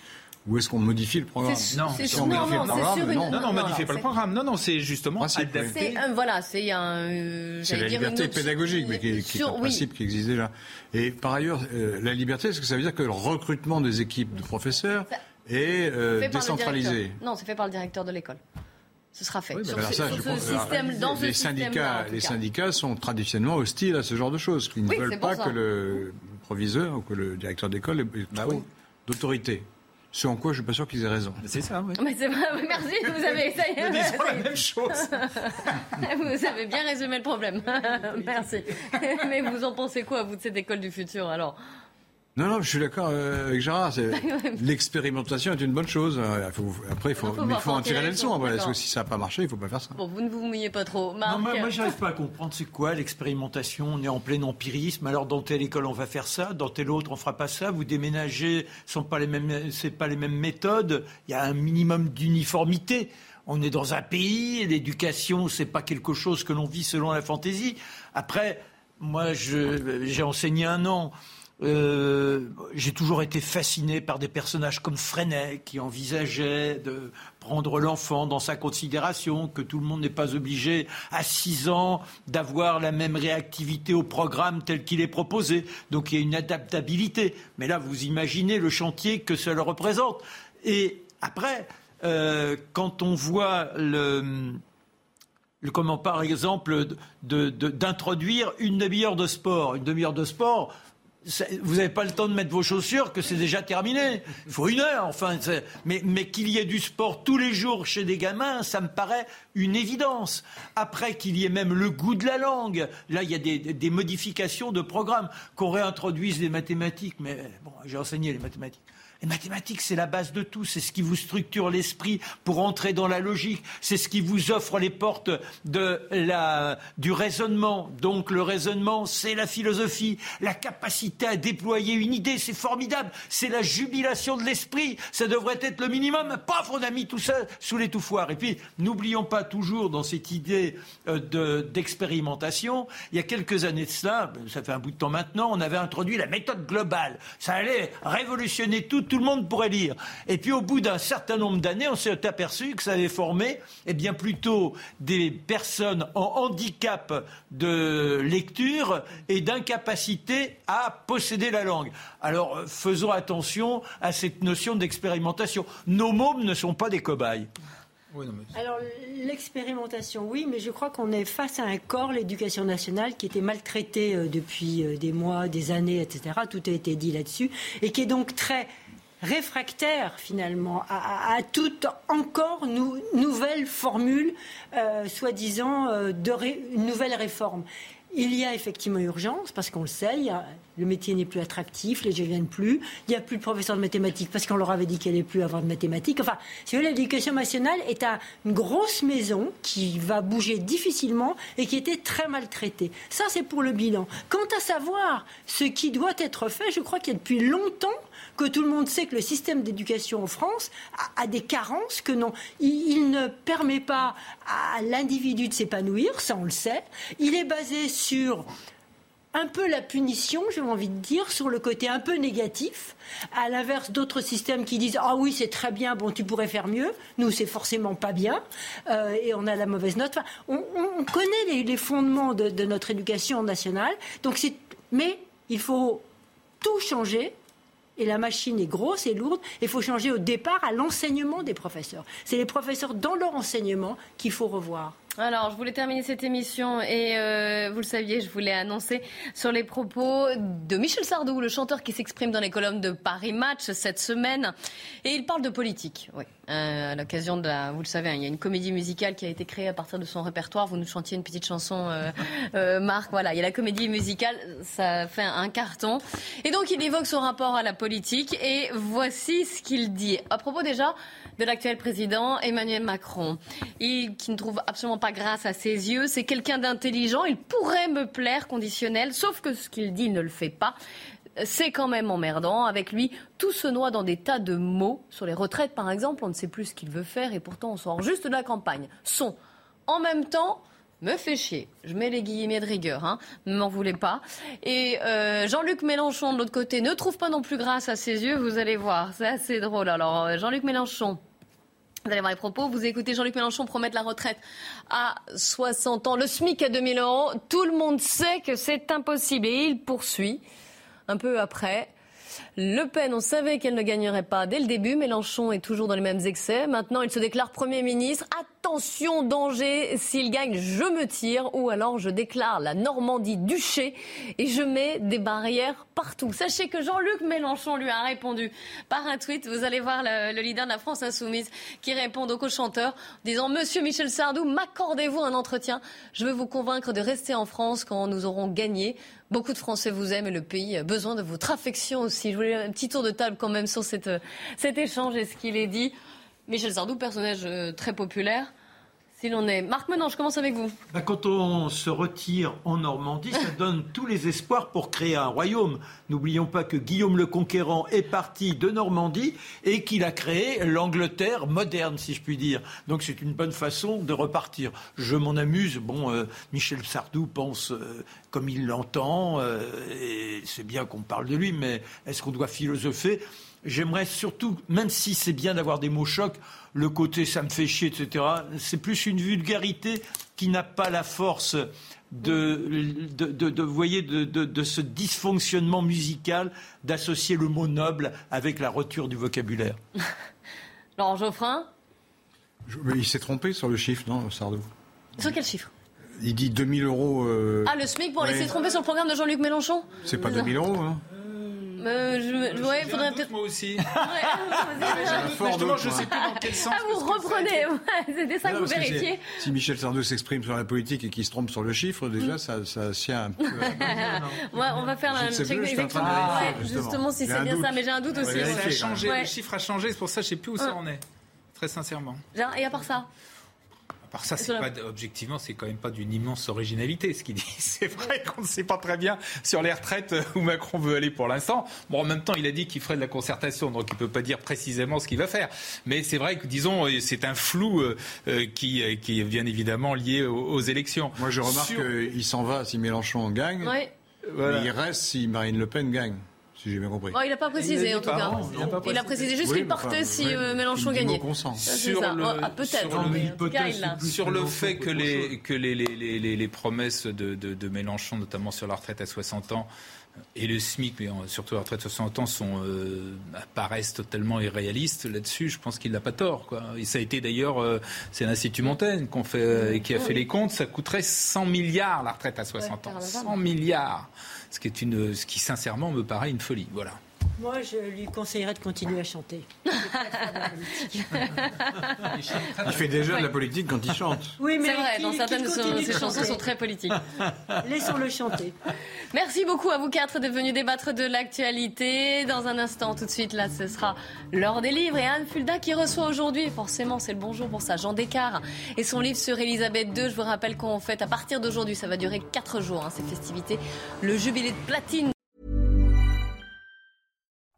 Ou est-ce qu'on modifie le programme Non, on non, modifie non, le programme, non. non, non, modifie pas le programme. Non, non, c'est justement adapté. voilà, c'est un. Euh, c'est la liberté pédagogique, mais qui, est un principe qui existe déjà. Et par ailleurs, euh, la liberté, est-ce que ça veut dire que le recrutement des équipes de professeurs est euh, décentralisé? Non, c'est fait par le directeur de l'école ce sera fait. les syndicats, les syndicats sont traditionnellement hostiles à ce genre de choses. Ils ne veulent pas que le proviseur ou que le directeur d'école ait bah trop d'autorité. Ce en quoi je ne suis pas sûr qu'ils aient raison. C'est ça, oui. Mais merci, vous avez, ça est, Nous la même chose. vous avez bien résumé le problème. merci. Mais vous en pensez quoi, vous, de cette école du futur, alors? Non, non, je suis d'accord euh, avec Gérard. L'expérimentation est une bonne chose. Euh, après, il faut, il faut en tirer les leçons. si ça n'a pas marché, il ne faut pas faire ça. Bon, vous ne vous mouillez pas trop. Non, moi, moi je n'arrive pas à comprendre c'est quoi l'expérimentation. On est en plein empirisme. Alors, dans telle école, on va faire ça. Dans telle autre, on ne fera pas ça. Vous déménagez, ce sont pas les mêmes, c'est pas les mêmes méthodes. Il y a un minimum d'uniformité. On est dans un pays, l'éducation, c'est pas quelque chose que l'on vit selon la fantaisie. Après, moi, j'ai enseigné un an. Euh, j'ai toujours été fasciné par des personnages comme Freinet qui envisageait de prendre l'enfant dans sa considération, que tout le monde n'est pas obligé à 6 ans d'avoir la même réactivité au programme tel qu'il est proposé. Donc il y a une adaptabilité. Mais là, vous imaginez le chantier que cela représente. Et après, euh, quand on voit le, comment par exemple d'introduire une demi-heure de sport, une demi-heure de sport, vous n'avez pas le temps de mettre vos chaussures, que c'est déjà terminé. Il faut une heure, enfin. Mais, qu'il y ait du sport tous les jours chez des gamins, ça me paraît une évidence. Après qu'il y ait même le goût de la langue, là, il y a des, modifications de programme, qu'on réintroduise les mathématiques. Mais bon, j'ai enseigné les mathématiques. Les mathématiques, c'est la base de tout. C'est ce qui vous structure l'esprit pour entrer dans la logique. C'est ce qui vous offre les portes de la, du raisonnement. Donc le raisonnement, c'est la philosophie, la capacité à déployer une idée. C'est formidable. C'est la jubilation de l'esprit. Ça devrait être le minimum. Paf, on a mis tout ça sous l'étouffoir. Et puis, n'oublions pas toujours dans cette idée euh, d'expérimentation, il y a quelques années de cela, ça fait un bout de temps maintenant, on avait introduit la méthode globale. Ça allait révolutionner tout tout le monde pourrait lire. Et puis au bout d'un certain nombre d'années, on s'est aperçu que ça avait formé eh bien, plutôt des personnes en handicap de lecture et d'incapacité à posséder la langue. Alors faisons attention à cette notion d'expérimentation. Nos mômes ne sont pas des cobayes. Alors l'expérimentation, oui, mais je crois qu'on est face à un corps, l'éducation nationale, qui était maltraité euh, depuis euh, des mois, des années, etc. Tout a été dit là-dessus, et qui est donc très réfractaire finalement à, toute encore nouvelle formule, euh, soi-disant, euh, de nouvelle réforme. Il y a effectivement urgence, parce qu'on le sait, le métier n'est plus attractif, les ne viennent plus, il n'y a plus de professeurs de mathématiques parce qu'on leur avait dit qu'il n'y allait plus avoir de mathématiques. Enfin, si vous l'éducation nationale est une grosse maison qui va bouger difficilement et qui était très maltraitée. Ça, c'est pour le bilan. Quant à savoir ce qui doit être fait, je crois qu'il y a depuis longtemps que tout le monde sait que le système d'éducation en France a, des carences, que non, il, ne permet pas à l'individu de s'épanouir, ça on le sait. Il est basé sur un peu la punition, j'ai envie de dire, sur le côté un peu négatif, à l'inverse d'autres systèmes qui disent ah oui c'est très bien, bon tu pourrais faire mieux, nous c'est forcément pas bien euh, et on a la mauvaise note. on, connaît les, fondements de, de, notre éducation nationale, donc mais il faut tout changer et la machine est grosse et lourde. Il faut changer au départ à l'enseignement des professeurs. C'est les professeurs dans leur enseignement qu'il faut revoir. Alors, je voulais terminer cette émission et euh, vous le saviez, je voulais annoncer sur les propos de Michel Sardou, le chanteur qui s'exprime dans les colonnes de Paris Match cette semaine. Et il parle de politique, oui. Euh, à l'occasion de la, vous le savez, hein, il y a une comédie musicale qui a été créée à partir de son répertoire. Vous nous chantiez une petite chanson, euh, Marc. Voilà, il y a la comédie musicale, ça fait un carton. Et donc, il évoque son rapport à la politique et voici ce qu'il dit. À propos déjà de l'actuel président Emmanuel Macron. Il, qui ne trouve absolument pas grâce à ses yeux, c'est quelqu'un d'intelligent, il pourrait me plaire conditionnel, sauf que ce qu'il dit, il ne le fait pas. C'est quand même emmerdant. Avec lui, tout se noie dans des tas de mots. Sur les retraites, par exemple, on ne sort plus ce qu'il veut faire et pourtant on sort juste de la campagne. Son. En même temps, me fait chier. Je mets les guillemets de rigueur, hein. ne m'en voulez pas. Et euh, Jean-Luc Mélenchon, de l'autre côté, ne trouve pas non plus grâce à ses yeux, vous allez voir. C'est assez drôle. Alors, euh, Jean-Luc Mélenchon, vous allez voir les propos. Vous écoutez Jean-Luc Mélenchon promettre la retraite à 60 ans, le SMIC à 2000 euros. Tout le monde sait que c'est impossible. Et il poursuit un peu après. Le Pen, on savait qu'elle ne gagnerait pas dès le début. Mélenchon est toujours dans les mêmes excès. Maintenant, il se déclare Premier ministre. Attention, danger, s'il gagne, je me tire, ou alors je déclare la Normandie duché et je mets des barrières partout. Sachez que Jean-Luc Mélenchon lui a répondu par un tweet. Vous allez voir le, leader de la France insoumise qui répond donc au chanteur, disant Monsieur Michel Sardou, m'accordez-vous un entretien? Je veux vous convaincre de rester en France quand nous aurons gagné. Beaucoup de Français vous aiment et le pays a besoin de votre affection aussi. Je voulais un petit tour de table quand même sur cette, cet échange et ce qu'il est dit. Michel Sardou, personnage euh, très populaire. S'il en est. Marc Menon, je commence avec vous? Bah, quand on se retire en Normandie, ça donne tous les espoirs pour créer un royaume. N'oublions pas que Guillaume le Conquérant est parti de Normandie et qu'il a créé l'Angleterre moderne, si je puis dire. Donc c'est une bonne façon de repartir. Je m'en amuse. Bon, euh, Michel Sardou pense euh, comme il l'entend, et c'est bien qu'on parle de lui, mais est-ce qu'on doit philosopher? J'aimerais surtout, même si c'est bien d'avoir des mots chocs, le côté ça me fait chier, etc., c'est plus une vulgarité qui n'a pas la force de, de, voyez, de, ce dysfonctionnement musical d'associer le mot noble avec la rupture du vocabulaire. Laurent Geoffrin Il s'est trompé sur le chiffre, non, Sardou? Sur quel chiffre? Il dit 2000 euros. Euh, ah, le SMIC pour laisser tromper sur le programme de Jean-Luc Mélenchon? C'est pas 2000 euros, hein euh, je, ouais, faudrait peut-être. Moi aussi. Justement, je sais plus dans quel sens. Ah, vous reprenez. C'est ça que vous vérifiez. Si Michel Sardou s'exprime sur la politique et qu'il se trompe sur le chiffre, déjà, ça, ça tient un peu. ouais, on va faire un check exactement. justement, si c'est bien ça, mais j'ai un doute aussi. Ça a changé, le chiffre a changé, c'est pour ça que je sais plus où ça en est. Très sincèrement. Et à part ça par ça, c'est pas, objectivement, c'est quand même pas d'une immense originalité ce qu'il dit. C'est vrai qu'on ne sait pas très bien sur les retraites où Macron veut aller pour l'instant. Bon, en même temps, il a dit qu'il ferait de la concertation, donc il peut pas dire précisément ce qu'il va faire. Mais c'est vrai que, disons, c'est un flou euh, euh, qui, euh, qui est bien évidemment lié aux, élections. Moi, je remarque qu'il s'en va si Mélenchon gagne. mais il reste si Marine Le Pen gagne si j'ai bien compris. il n'a pas précisé, en tout cas. Il, a précisé juste qu'il partait si euh, Mélenchon gagnait. Sur le, ah, peut-être. Sur le, fait que les, que les, les, les, promesses de, de, de, Mélenchon, notamment sur la retraite à 60 ans, et le SMIC, mais surtout la retraite à 60 ans, sont, euh, apparaissent totalement irréalistes là-dessus. Je pense qu'il n'a pas tort. Quoi. Et ça a été d'ailleurs, euh, c'est l'Institut Montaigne qu'on fait, qui a fait les comptes. Ça coûterait 100 milliards la retraite à 60 ans. 100 milliards ce qui, est une, ce qui sincèrement me paraît une folie. Voilà. Moi, je lui conseillerais de continuer à chanter. il fait déjà de la politique quand il chante. Oui, mais c'est vrai, dans certaines de ses chansons sont très politiques. Laissons-le chanter. Merci beaucoup à vous quatre d'être venus débattre de l'actualité. Dans un instant, tout de suite, là, ce sera l'heure des livres et Anne Fulda qui reçoit aujourd'hui, forcément, c'est le bonjour pour ça, Jean Descartes et son livre sur Elisabeth II. Je vous rappelle qu'on fait à partir d'aujourd'hui, ça va durer quatre jours, hein, ces festivités, le jubilé de platine